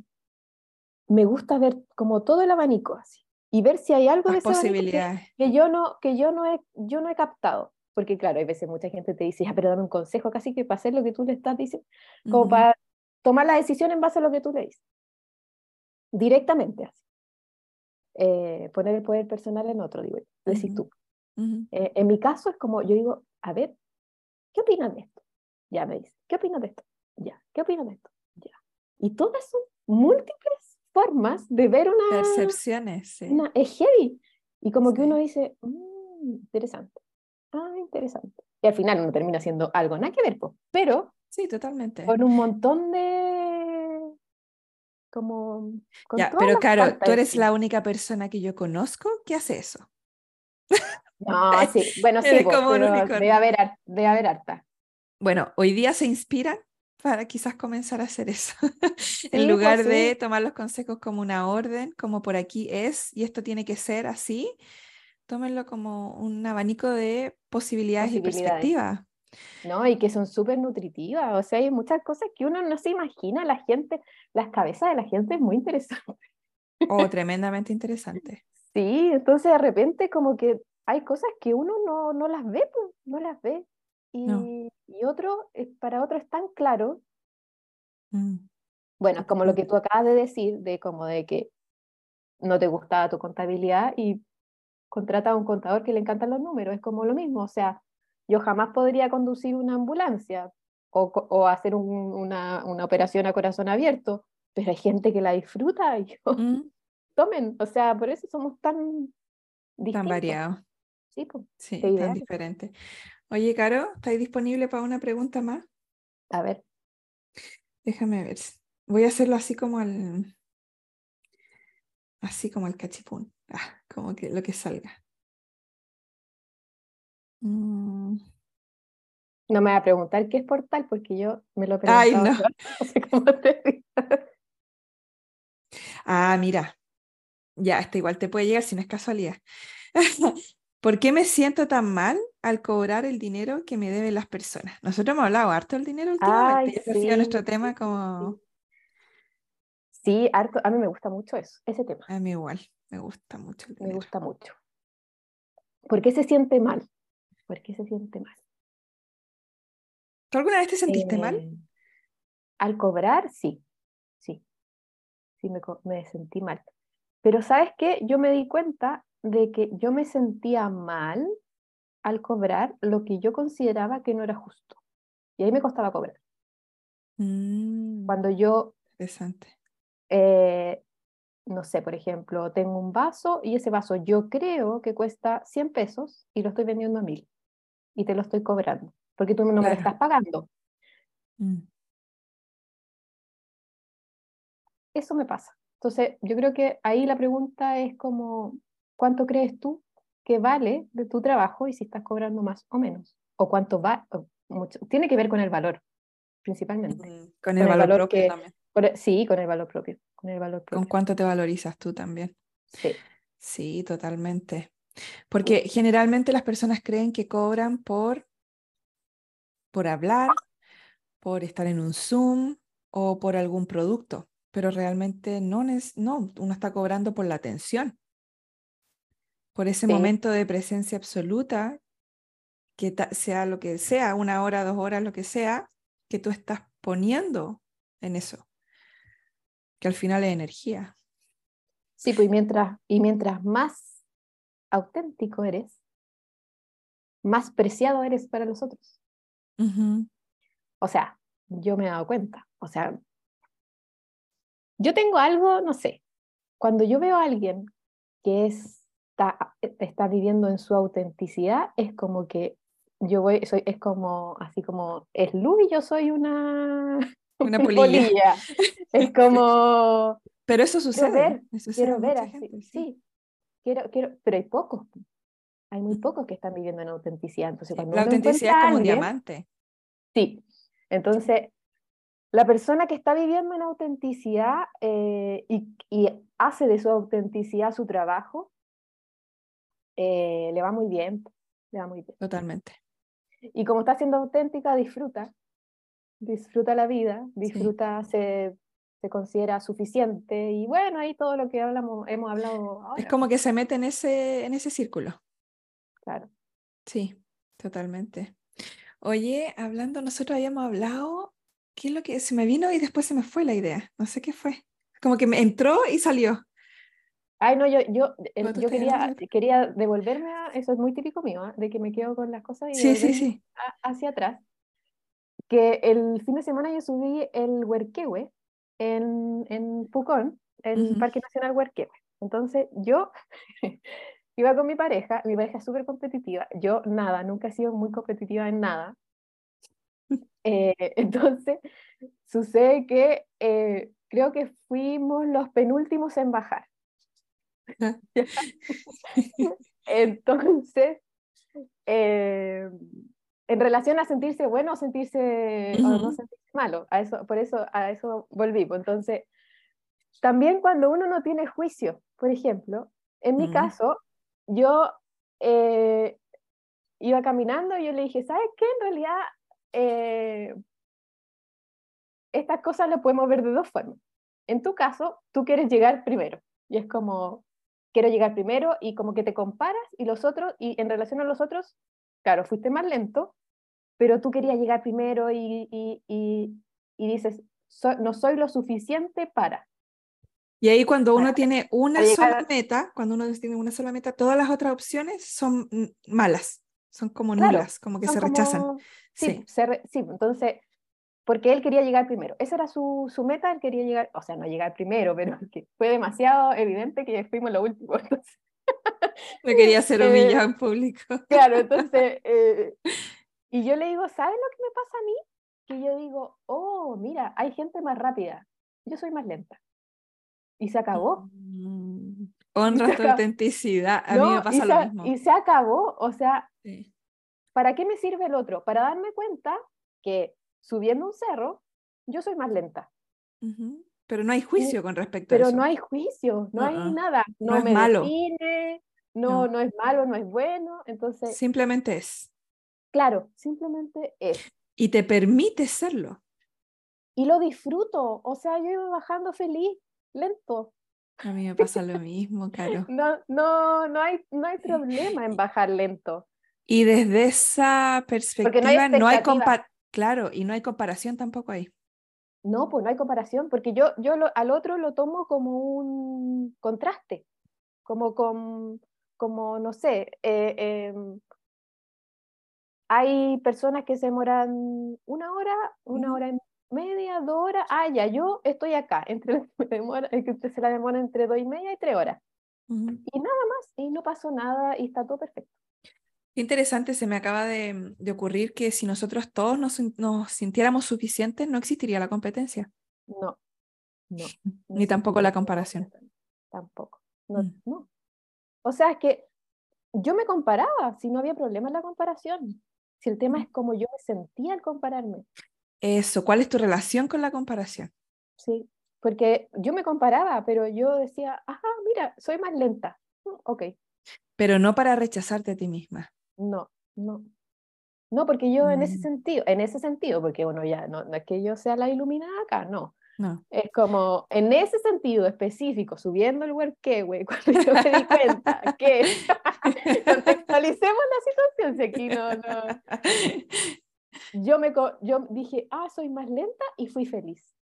me gusta ver como todo el abanico así y ver si hay algo de posibilidades. que, yo no que yo no he yo no he captado. Porque claro hay veces mucha gente te dice ya pero dame un consejo casi que para hacer lo que tú le estás diciendo como para tomar la decisión en base a lo que tú le dices. Directamente así. Eh, poner el poder personal en otro digo decir tú. Eh, en mi caso es como yo digo a ver qué opinas de esto ya me dice qué opinas de esto ya qué opinas de esto ya. Y todas son múltiples formas de ver una... Percepciones, sí. es heavy. Y como que uno dice, mm, interesante. Ah, interesante. Y al final uno termina siendo algo nada que ver, pero... Sí, totalmente. Con un montón de... Como... Ya, pero claro, tú eres la única persona que yo conozco que hace eso. No, sí, bueno, *laughs* sí, pero debe haber, debe haber harta. Bueno, hoy día se inspiran para quizás comenzar a hacer eso. *laughs* en lugar pues de tomar los consejos como una orden, como por aquí es y esto tiene que ser así, tómenlo como un abanico de posibilidades, y perspectivas. No, y que son súper nutritivas, o sea, hay muchas cosas que uno no se imagina, la gente, las cabezas de la gente es muy interesante. Oh, *laughs* tremendamente interesante. Sí, entonces de repente como que hay cosas que uno no, no las ve, no las ve. Y, y otro, para otro es tan claro. Mm. Bueno, como lo que tú acabas de decir, de como de que no te gustaba tu contabilidad y contrata a un contador que le encantan los números, es como lo mismo, o sea, yo jamás podría conducir una ambulancia o, o hacer una, una, operación a corazón abierto, pero hay gente que la disfruta y *laughs* yo, mm. tomen, o sea, por eso somos tan distintos. Tan variados. Sí, pues, sí tan diferentes. Oye, Caro, ¿estáis disponible para una pregunta más? A ver. Déjame ver. Voy a hacerlo así como al. Así como el cachipún. Ah, como que lo que salga. Mm. No me voy a preguntar qué es portal porque yo me lo pregunto. Ay, no. *laughs* ah, mira. Ya, este igual te puede llegar si no es casualidad. *laughs* ¿Por qué me siento tan mal al cobrar el dinero que me deben las personas? Nosotros hemos hablado harto del dinero últimamente. Ese ha sido nuestro tema como... Sí, harto. A mí me gusta mucho eso, ese tema. A mí igual, me gusta mucho. me gusta mucho. ¿Por qué se siente mal? ¿Por qué se siente mal? ¿Tú alguna vez te sentiste mal? Eh, al cobrar, sí, sí, sí me, me sentí mal. Pero sabes qué, yo me di cuenta de que yo me sentía mal al cobrar lo que yo consideraba que no era justo. Y ahí me costaba cobrar. Mm. Cuando yo... Interesante. Eh, no sé, por ejemplo, tengo un vaso y ese vaso yo creo que cuesta 100 pesos y lo estoy vendiendo a 1000 y te lo estoy cobrando porque tú no me lo estás pagando. Mm. Eso me pasa. Entonces, yo creo que ahí la pregunta es como, ¿cuánto crees tú que vale de tu trabajo y si estás cobrando más o menos? ¿O cuánto va? Mucho. Tiene que ver con el valor, principalmente. con, el, valor, propio también. sí, con el valor propio. Con el valor propio. Con cuánto te valorizas tú también. Sí. Sí, totalmente. Porque generalmente las personas creen que cobran por, por hablar, por estar en un Zoom o por algún producto, pero realmente no, es, no, uno está cobrando por la atención por ese momento de presencia absoluta, que sea lo que sea, una hora, dos horas, lo que sea, que tú estás poniendo en eso, que al final es energía. Sí, pues y mientras, y mientras más auténtico eres, más preciado eres para los otros. O sea, yo me he dado cuenta, o sea, yo tengo algo, no sé, cuando yo veo a alguien que es está, viviendo en su autenticidad, es como que yo voy, soy, es como, así como, es luz y yo soy una, *laughs* una polilla. *laughs* Es como... Pero eso sucede. Quiero ver, quiero ver así, sí. Quiero, quiero, pero hay pocos. hay muy pocos que están viviendo en autenticidad. Entonces, cuando la autenticidad es como un diamante. Sí. Entonces, la persona que está viviendo en autenticidad eh, y, y hace de su autenticidad su trabajo, eh, le va muy bien, le va muy bien. Totalmente. Y como está siendo auténtica, disfruta, disfruta la vida, disfruta, se, se considera suficiente y bueno, ahí todo lo que hablamos, hemos hablado ahora. Es como que se mete en ese, en ese círculo. Claro. Sí, totalmente. Oye, hablando, nosotros habíamos hablado, ¿qué es lo que se me vino y después se me fue la idea? No sé qué fue. Como que me entró y salió. Ay, no, yo, yo, yo quería, quería devolverme a, eso es muy típico mío, ¿ah? de que me quedo con las cosas y Sí, sí, sí. a- hacia atrás. Que el fin de semana yo subí el Huerquehue en, en Pucón, el Ujú. Parque Nacional Huerquehue. Entonces yo *laughs* iba con mi pareja, mi pareja es súper competitiva, yo nada, nunca he sido muy competitiva en nada. *laughs* Eh, *laughs* entonces sucede que eh, creo que fuimos los penúltimos en bajar. *laughs* Entonces, eh, en relación a sentirse bueno o sentirse o no sentirse malo, a eso, por eso a eso volví. Entonces, también cuando uno no tiene juicio, por ejemplo, en mi caso, yo eh, iba caminando y yo le dije, ¿sabes qué? En realidad, eh, estas cosas las podemos ver de dos formas. En tu caso, tú quieres llegar primero y es como, quiero llegar primero y como que te comparas y los otros, y en relación a los otros, claro, fuiste más lento, pero tú querías llegar primero y, y, y, y dices, "So- no soy lo suficiente para. Y ahí cuando uno Para- tiene una sola a- meta, cuando uno tiene una sola meta, todas las otras opciones son mm, malas, son como Claro, nulas, como que se rechazan. como- Sí, Sí. se re- sí, entonces, porque él quería llegar primero. Esa era su, su meta, él quería llegar, o sea, no llegar primero, *laughs* pero que fue demasiado evidente que fuimos lo último. Entonces, *laughs* No quería ser Eh, humillado en público. *laughs* claro, entonces, eh, y yo le digo, ¿sabes lo que me pasa a mí? Que yo digo, oh, mira, hay gente más rápida, yo soy más lenta. Y se acabó. Mm. Honras tu autenticidad. A mí No, me y pasa se, lo mismo. y se acabó, o sea, Sí. ¿para qué me sirve el otro? Para darme cuenta que subiendo un cerro, yo soy más lenta. Pero no hay juicio con respecto a Pero eso. no hay juicio, no hay Uh-uh. nada, No no, es me malo. define, no, No. no es malo, no es bueno, entonces, Simplemente es. claro, simplemente es. Y te permite serlo. Y lo disfruto, o sea, yo iba bajando feliz, lento. A mí me *laughs* pasa lo mismo, Caro. No, no, no hay, no hay problema en bajar lento. Y desde esa perspectiva no hay no hay compa- claro, y no hay comparación tampoco ahí. No, pues no hay comparación, porque yo, yo lo- al otro lo tomo como un contraste, como con, como, no sé, eh, em, hay personas que se demoran una hora, una hora y media, dos horas, ah, ya, yo estoy acá, entre, demora- eh, se la demora entre dos y media y tres horas, y nada más, y no pasó nada, y está todo perfecto. Qué interesante, se me acaba de, de ocurrir que si nosotros todos nos, nos sintiéramos suficientes, no existiría la competencia, No, no. *laughs* no ni tampoco la comparación. Tampoco, no, Mm. no. O sea, es que yo me comparaba, si no había problema en la comparación. Si el tema Mm. es cómo yo me sentía al compararme, Eso, ¿cuál es tu relación con la comparación? ¿sí? Porque yo me comparaba, pero yo decía, ajá, mira, soy más lenta. Mm, Ok, Pero no para rechazarte a ti misma. No, no. No, porque yo en ese sentido, en ese sentido, porque bueno, ya no, no es que yo sea la iluminada acá, no. No. Es como, en ese sentido específico, subiendo el güey, *laughs* cuando yo me di cuenta que *laughs* contextualicemos la situación, si aquí no, no. Yo, me, yo dije, ah, soy más lenta y fui feliz.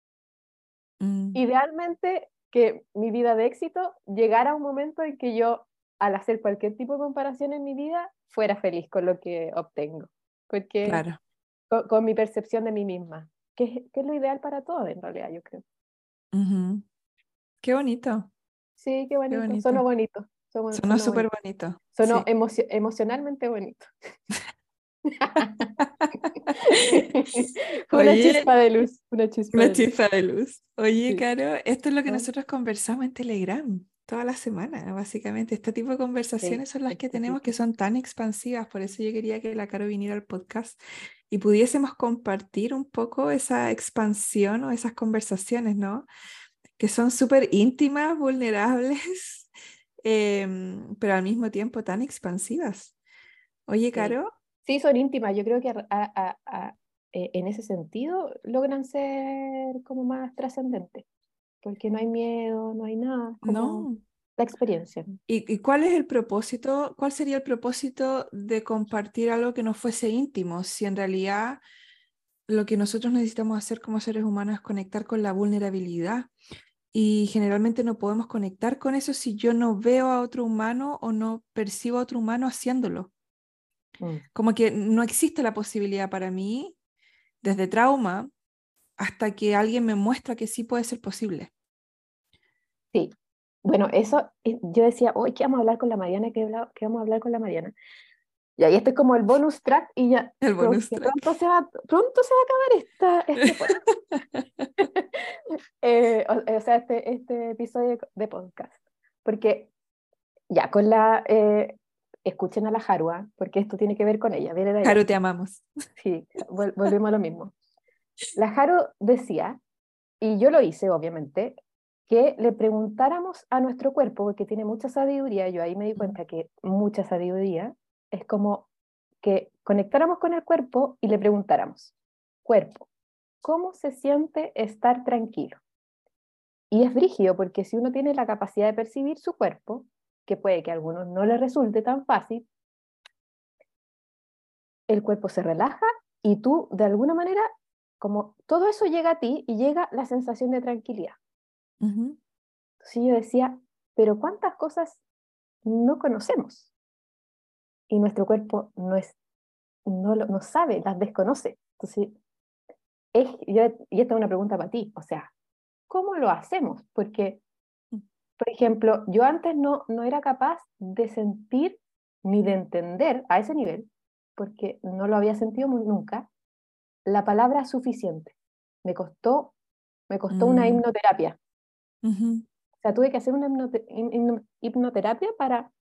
Mm, Idealmente, que mi vida de éxito llegara a un momento en que yo, al hacer cualquier tipo de comparación en mi vida, fuera feliz con lo que obtengo. Porque claro. con, con mi percepción de mí misma, que, es- que es lo ideal para todos, en realidad, yo creo. Ujú. Qué bonito. Sí, qué bonito, bonito. sonó bonito. Sonó, Sonó súper bonito. bonito. Sonó sí. emocio- emocionalmente bonito. *laughs* Una Oye, chispa de luz, una chispa Una de luz. chispa de luz. Oye, Sí. Caro, esto es lo que nosotros conversamos en Telegram. Toda la semana, básicamente. Este tipo de conversaciones son las que tenemos que son tan expansivas, por eso yo quería que la Caro viniera al podcast y pudiésemos compartir un poco esa expansión o esas conversaciones, ¿no? Que son súper íntimas, vulnerables, *laughs* em, pero al mismo tiempo tan expansivas. Oye, Caro. Sí, son íntimas. Yo creo que eh, en ese sentido logran ser como más trascendentes porque no hay miedo, no hay nada. Como no. La experiencia. ¿Y, cuál es el propósito? ¿Cuál sería el propósito de compartir algo que no fuese íntimo? Si en realidad lo que nosotros necesitamos hacer como seres humanos es conectar con la vulnerabilidad. Y generalmente no podemos conectar con eso si yo no veo a otro humano o no percibo a otro humano haciéndolo. Mm. Como que no existe la posibilidad para mí, desde trauma, hasta que alguien me muestra que sí puede ser posible. Sí, bueno, eso eh, yo decía, hoy que vamos a hablar con la Mariana, que, vamos a hablar con la Mariana. Y ahí este es como el bonus track y ya. *laughs* El bonus track. Pronto se va, pronto se va a acabar esta, este *laughs* *laughs* eh, o, sea, este, este episodio de podcast. Porque ya con la, eh, escuchen a la Jarua, porque esto tiene que ver con ella. Viene Haru, te amamos. Sí, volvemos a lo mismo. La Jaro decía, y yo lo hice obviamente, que le preguntáramos a nuestro cuerpo, porque tiene mucha sabiduría, yo ahí me di cuenta que mucha sabiduría, es como que conectáramos con el cuerpo y le preguntáramos, cuerpo, ¿cómo se siente estar tranquilo? Y es brígido porque si uno tiene la capacidad de percibir su cuerpo, que puede que a algunos no le resulte tan fácil, el cuerpo se relaja y tú de alguna manera como todo eso llega a ti y llega la sensación de tranquilidad. Uh Entonces yo decía, pero ¿cuántas cosas no conocemos? Y nuestro cuerpo no, es, no, lo, no sabe, las desconoce. Entonces, es, y esta es una pregunta para ti, o sea, ¿cómo lo hacemos? Porque, mm. por ejemplo, yo antes no, no era capaz de sentir ni de entender a ese nivel, porque no lo había sentido nunca, la palabra suficiente. Me costó, me costó una mm. hipnoterapia. O sea, tuve que hacer una hipnoterapia para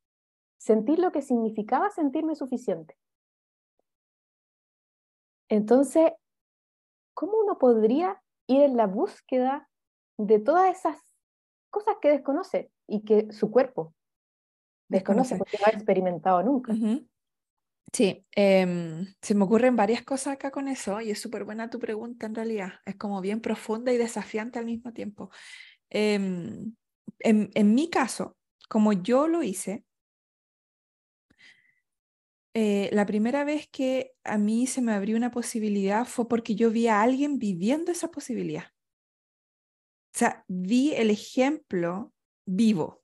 sentir lo que significaba sentirme suficiente. Entonces, ¿cómo uno podría ir en la búsqueda de todas esas cosas que desconoce y que su cuerpo desconoce, porque no ha experimentado nunca? Sí, em, se me ocurren varias cosas acá con eso y es súper buena tu pregunta en realidad. Es como bien profunda y desafiante al mismo tiempo. Em, en, mi caso, como yo lo hice, eh, la primera vez que a mí se me abrió una posibilidad fue porque yo vi a alguien viviendo esa posibilidad. O sea, vi el ejemplo vivo.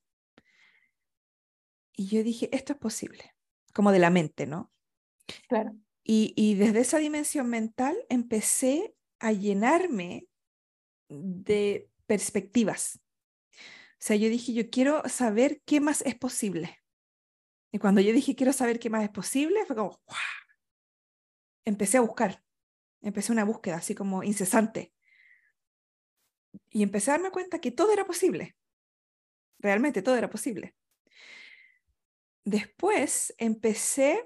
Y yo dije, esto es posible, como de la mente, ¿no? Claro. Y, desde esa dimensión mental empecé a llenarme de perspectivas. O sea, yo dije, yo quiero saber qué más es posible. Y cuando yo dije, quiero saber qué más es posible, fue como, ¡wow! Empecé a buscar. Empecé una búsqueda así como incesante. Y empecé a darme cuenta que todo era posible. Realmente todo era posible. Después empecé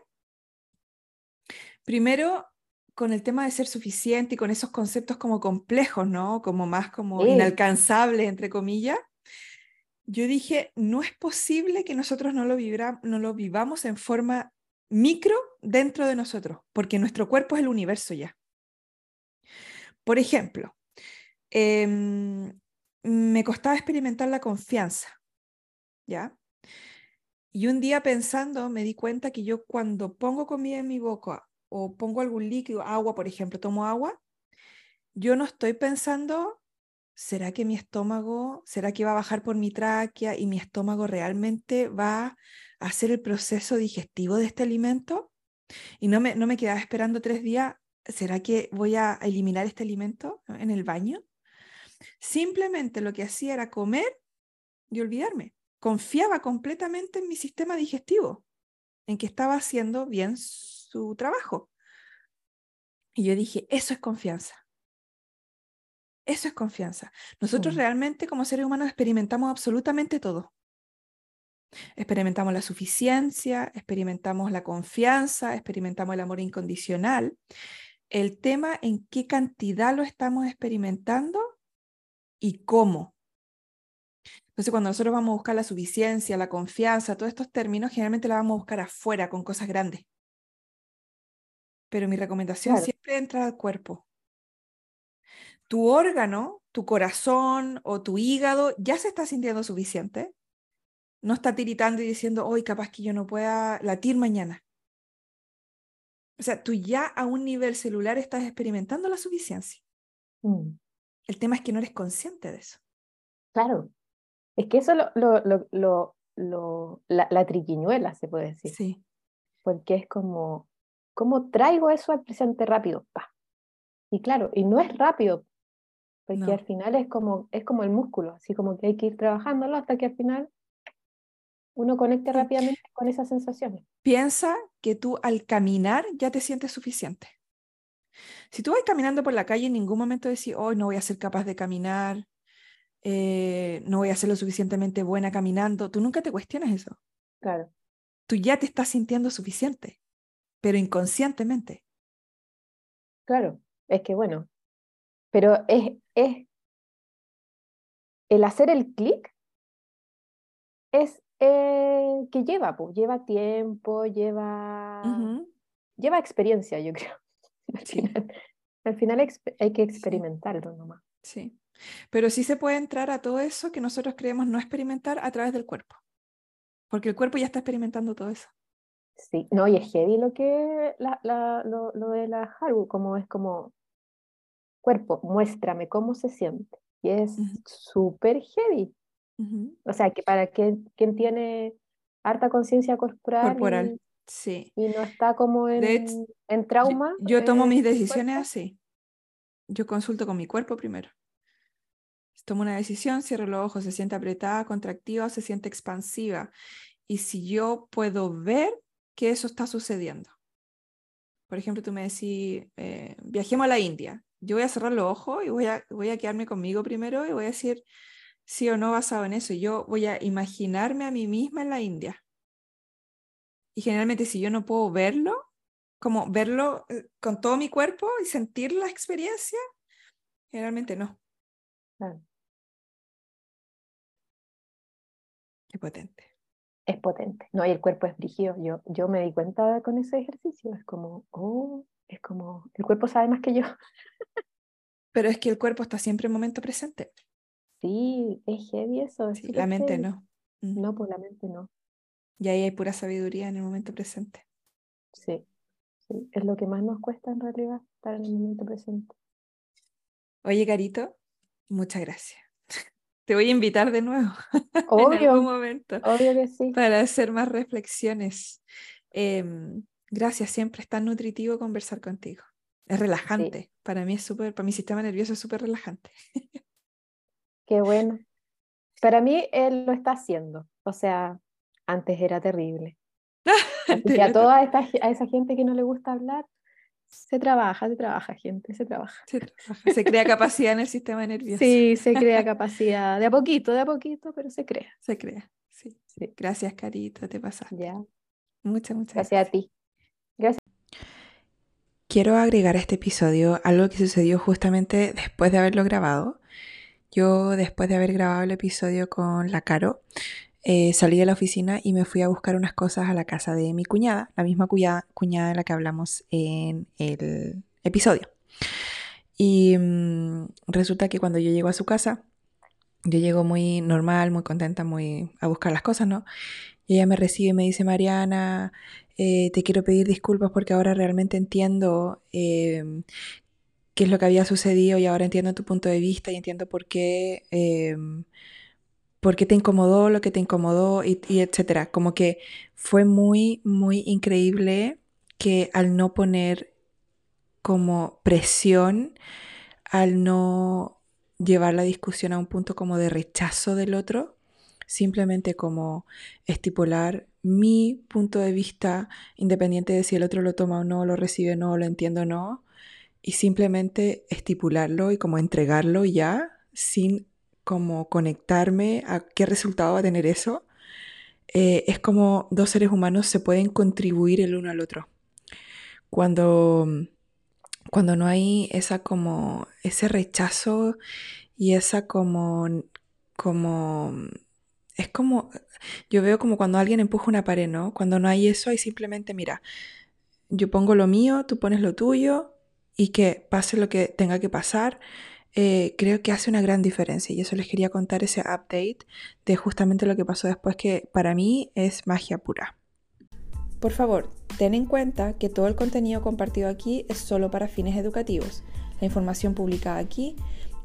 Primero, con el tema de ser suficiente y con esos conceptos como complejos, ¿no? Como más como inalcanzables, entre comillas. Yo dije, no es posible que nosotros no lo, no lo vivamos en forma micro dentro de nosotros, porque nuestro cuerpo es el universo ya. Por ejemplo, em, me costaba experimentar la confianza, ¿ya? Y un día pensando me di cuenta que yo cuando pongo comida en mi boca o pongo algún líquido, agua, por ejemplo, tomo agua, yo no estoy pensando, ¿será que mi estómago, será que va a bajar por mi tráquea y mi estómago realmente va a hacer el proceso digestivo de este alimento? Y no me, no me quedaba esperando tres días, ¿será que voy a eliminar este alimento en el baño? Simplemente lo que hacía era comer y olvidarme. Confiaba completamente en mi sistema digestivo, en que estaba haciendo bien su trabajo. Y yo dije, eso es confianza. Eso es confianza. Nosotros mm. realmente como seres humanos experimentamos absolutamente todo. Experimentamos la suficiencia, experimentamos la confianza, experimentamos el amor incondicional. El tema en qué cantidad lo estamos experimentando y cómo. Entonces, cuando nosotros vamos a buscar la suficiencia, la confianza, todos estos términos, generalmente la vamos a buscar afuera, con cosas grandes. Pero mi recomendación siempre entra al cuerpo. Tu órgano, tu corazón o tu hígado ya se está sintiendo suficiente. No está tiritando y diciendo, hoy capaz que yo no pueda latir mañana. O sea, tú ya a un nivel celular estás experimentando la suficiencia. Mm. El tema es que no eres consciente de eso. Claro. Es que eso lo, lo, lo, lo la, la, triquiñuela, se puede decir. Sí. Porque es como, ¿cómo traigo eso al presente rápido? Pa. Y claro, y no es rápido, porque al final es como, es como el músculo, así como que hay que ir trabajándolo hasta que al final uno conecte rápidamente con esas sensaciones. Piensa que tú al caminar ya te sientes suficiente. Si tú vas caminando por la calle, en ningún momento decís, hoy no voy a ser capaz de caminar, eh, no voy a ser lo suficientemente buena caminando. Tú nunca te cuestionas eso. Claro. Tú ya te estás sintiendo suficiente, pero inconscientemente. Claro, es que bueno, pero es, es el hacer el clic es eh, que lleva, pues, lleva tiempo, lleva, lleva experiencia, yo creo. *laughs* Al final, al final hay que experimentarlo nomás. Sí. Pero sí se puede entrar a todo eso que nosotros creemos no experimentar a través del cuerpo. Porque el cuerpo ya está experimentando todo eso. Sí, no, y es heavy lo que la, la, lo, lo, de la Haru, como es como cuerpo, muéstrame cómo se siente. Y es súper heavy. O sea, que para quien, quien tiene harta conciencia corporal, corporal. sí. y no está como en, en trauma. Yo, tomo mis decisiones así. Yo consulto con mi cuerpo primero. Tomo una decisión, cierro los ojos, se siente apretada, contractiva, se siente expansiva. Y si yo puedo ver que eso está sucediendo. Por ejemplo, tú me decís, eh, viajemos a la India. Yo voy a cerrar los ojos y voy a, voy a quedarme conmigo primero y voy a decir sí o no basado en eso. Yo voy a imaginarme a mí misma en la India. Y generalmente si yo no puedo verlo, como verlo eh, con todo mi cuerpo y sentir la experiencia, generalmente no. Es potente. Es potente. No, y el cuerpo es brígido. Yo, yo me di cuenta con ese ejercicio. Es como, oh, es como, el cuerpo sabe más que yo. Pero es que el cuerpo está siempre en momento presente. Sí, es heavy eso. la mente no. No, pues la mente no. Y ahí hay pura sabiduría en el momento presente. Sí, sí, es lo que más nos cuesta en realidad, estar en el momento presente. Oye, Carito, muchas gracias. Te voy a invitar de nuevo obvio, *laughs* en algún momento obvio que sí. para hacer más reflexiones. Em, gracias, siempre es tan nutritivo conversar contigo. Es relajante. Para mí es súper, para mi sistema nervioso es súper relajante. *laughs* Qué bueno. Para mí él lo está haciendo. O sea, antes era terrible. *laughs* y a toda esta, a esa gente que no le gusta hablar, se trabaja, se trabaja, gente, se trabaja. Se, crea capacidad en el sistema nervioso. Sí, se crea *laughs* capacidad. De a poquito, de a poquito, pero se crea. Se crea, sí. Gracias, Carito, te pasaste. Ya. Muchas, muchas gracias. Gracias a ti. Gracias. Quiero agregar a este episodio algo que sucedió justamente después de haberlo grabado. Yo, después de haber grabado el episodio con la Caro, eh, salí de la oficina y me fui a buscar unas cosas a la casa de mi cuñada, la misma cuñada, cuñada de la que hablamos en el episodio. Y mm, resulta que cuando yo llego a su casa, yo llego muy normal, muy contenta, muy a buscar las cosas, ¿no? Y ella me recibe y me dice, Mariana, eh, te quiero pedir disculpas porque ahora realmente entiendo em, qué es lo que había sucedido y ahora entiendo tu punto de vista y entiendo por qué em, por qué te incomodó lo que te incomodó y, etcétera. Como que fue muy, muy increíble que al no poner como presión, al no llevar la discusión a un punto como de rechazo del otro, simplemente como estipular mi punto de vista, independiente de si el otro lo toma o no, lo recibe o no, lo entiende o no, y simplemente estipularlo y como entregarlo ya sin como conectarme a qué resultado va a tener eso, eh, es como dos seres humanos se pueden contribuir el uno al otro. Cuando, cuando no hay esa como ese rechazo y esa como como es como yo veo como cuando alguien empuja una pared, ¿no? Cuando no hay eso, hay simplemente, mira, yo pongo lo mío, tú pones lo tuyo y que pase lo que tenga que pasar. Eh, creo que hace una gran diferencia y eso les quería contar ese update de justamente lo que pasó después que para mí es magia pura. Por favor, ten en cuenta que todo el contenido compartido aquí es solo para fines educativos. La información publicada aquí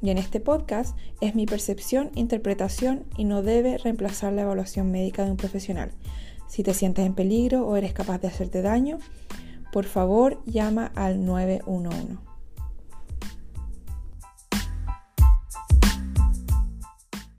y en este podcast es mi percepción, interpretación y no debe reemplazar la evaluación médica de un profesional. Si te sientes en peligro o eres capaz de hacerte daño, por favor llama al 911.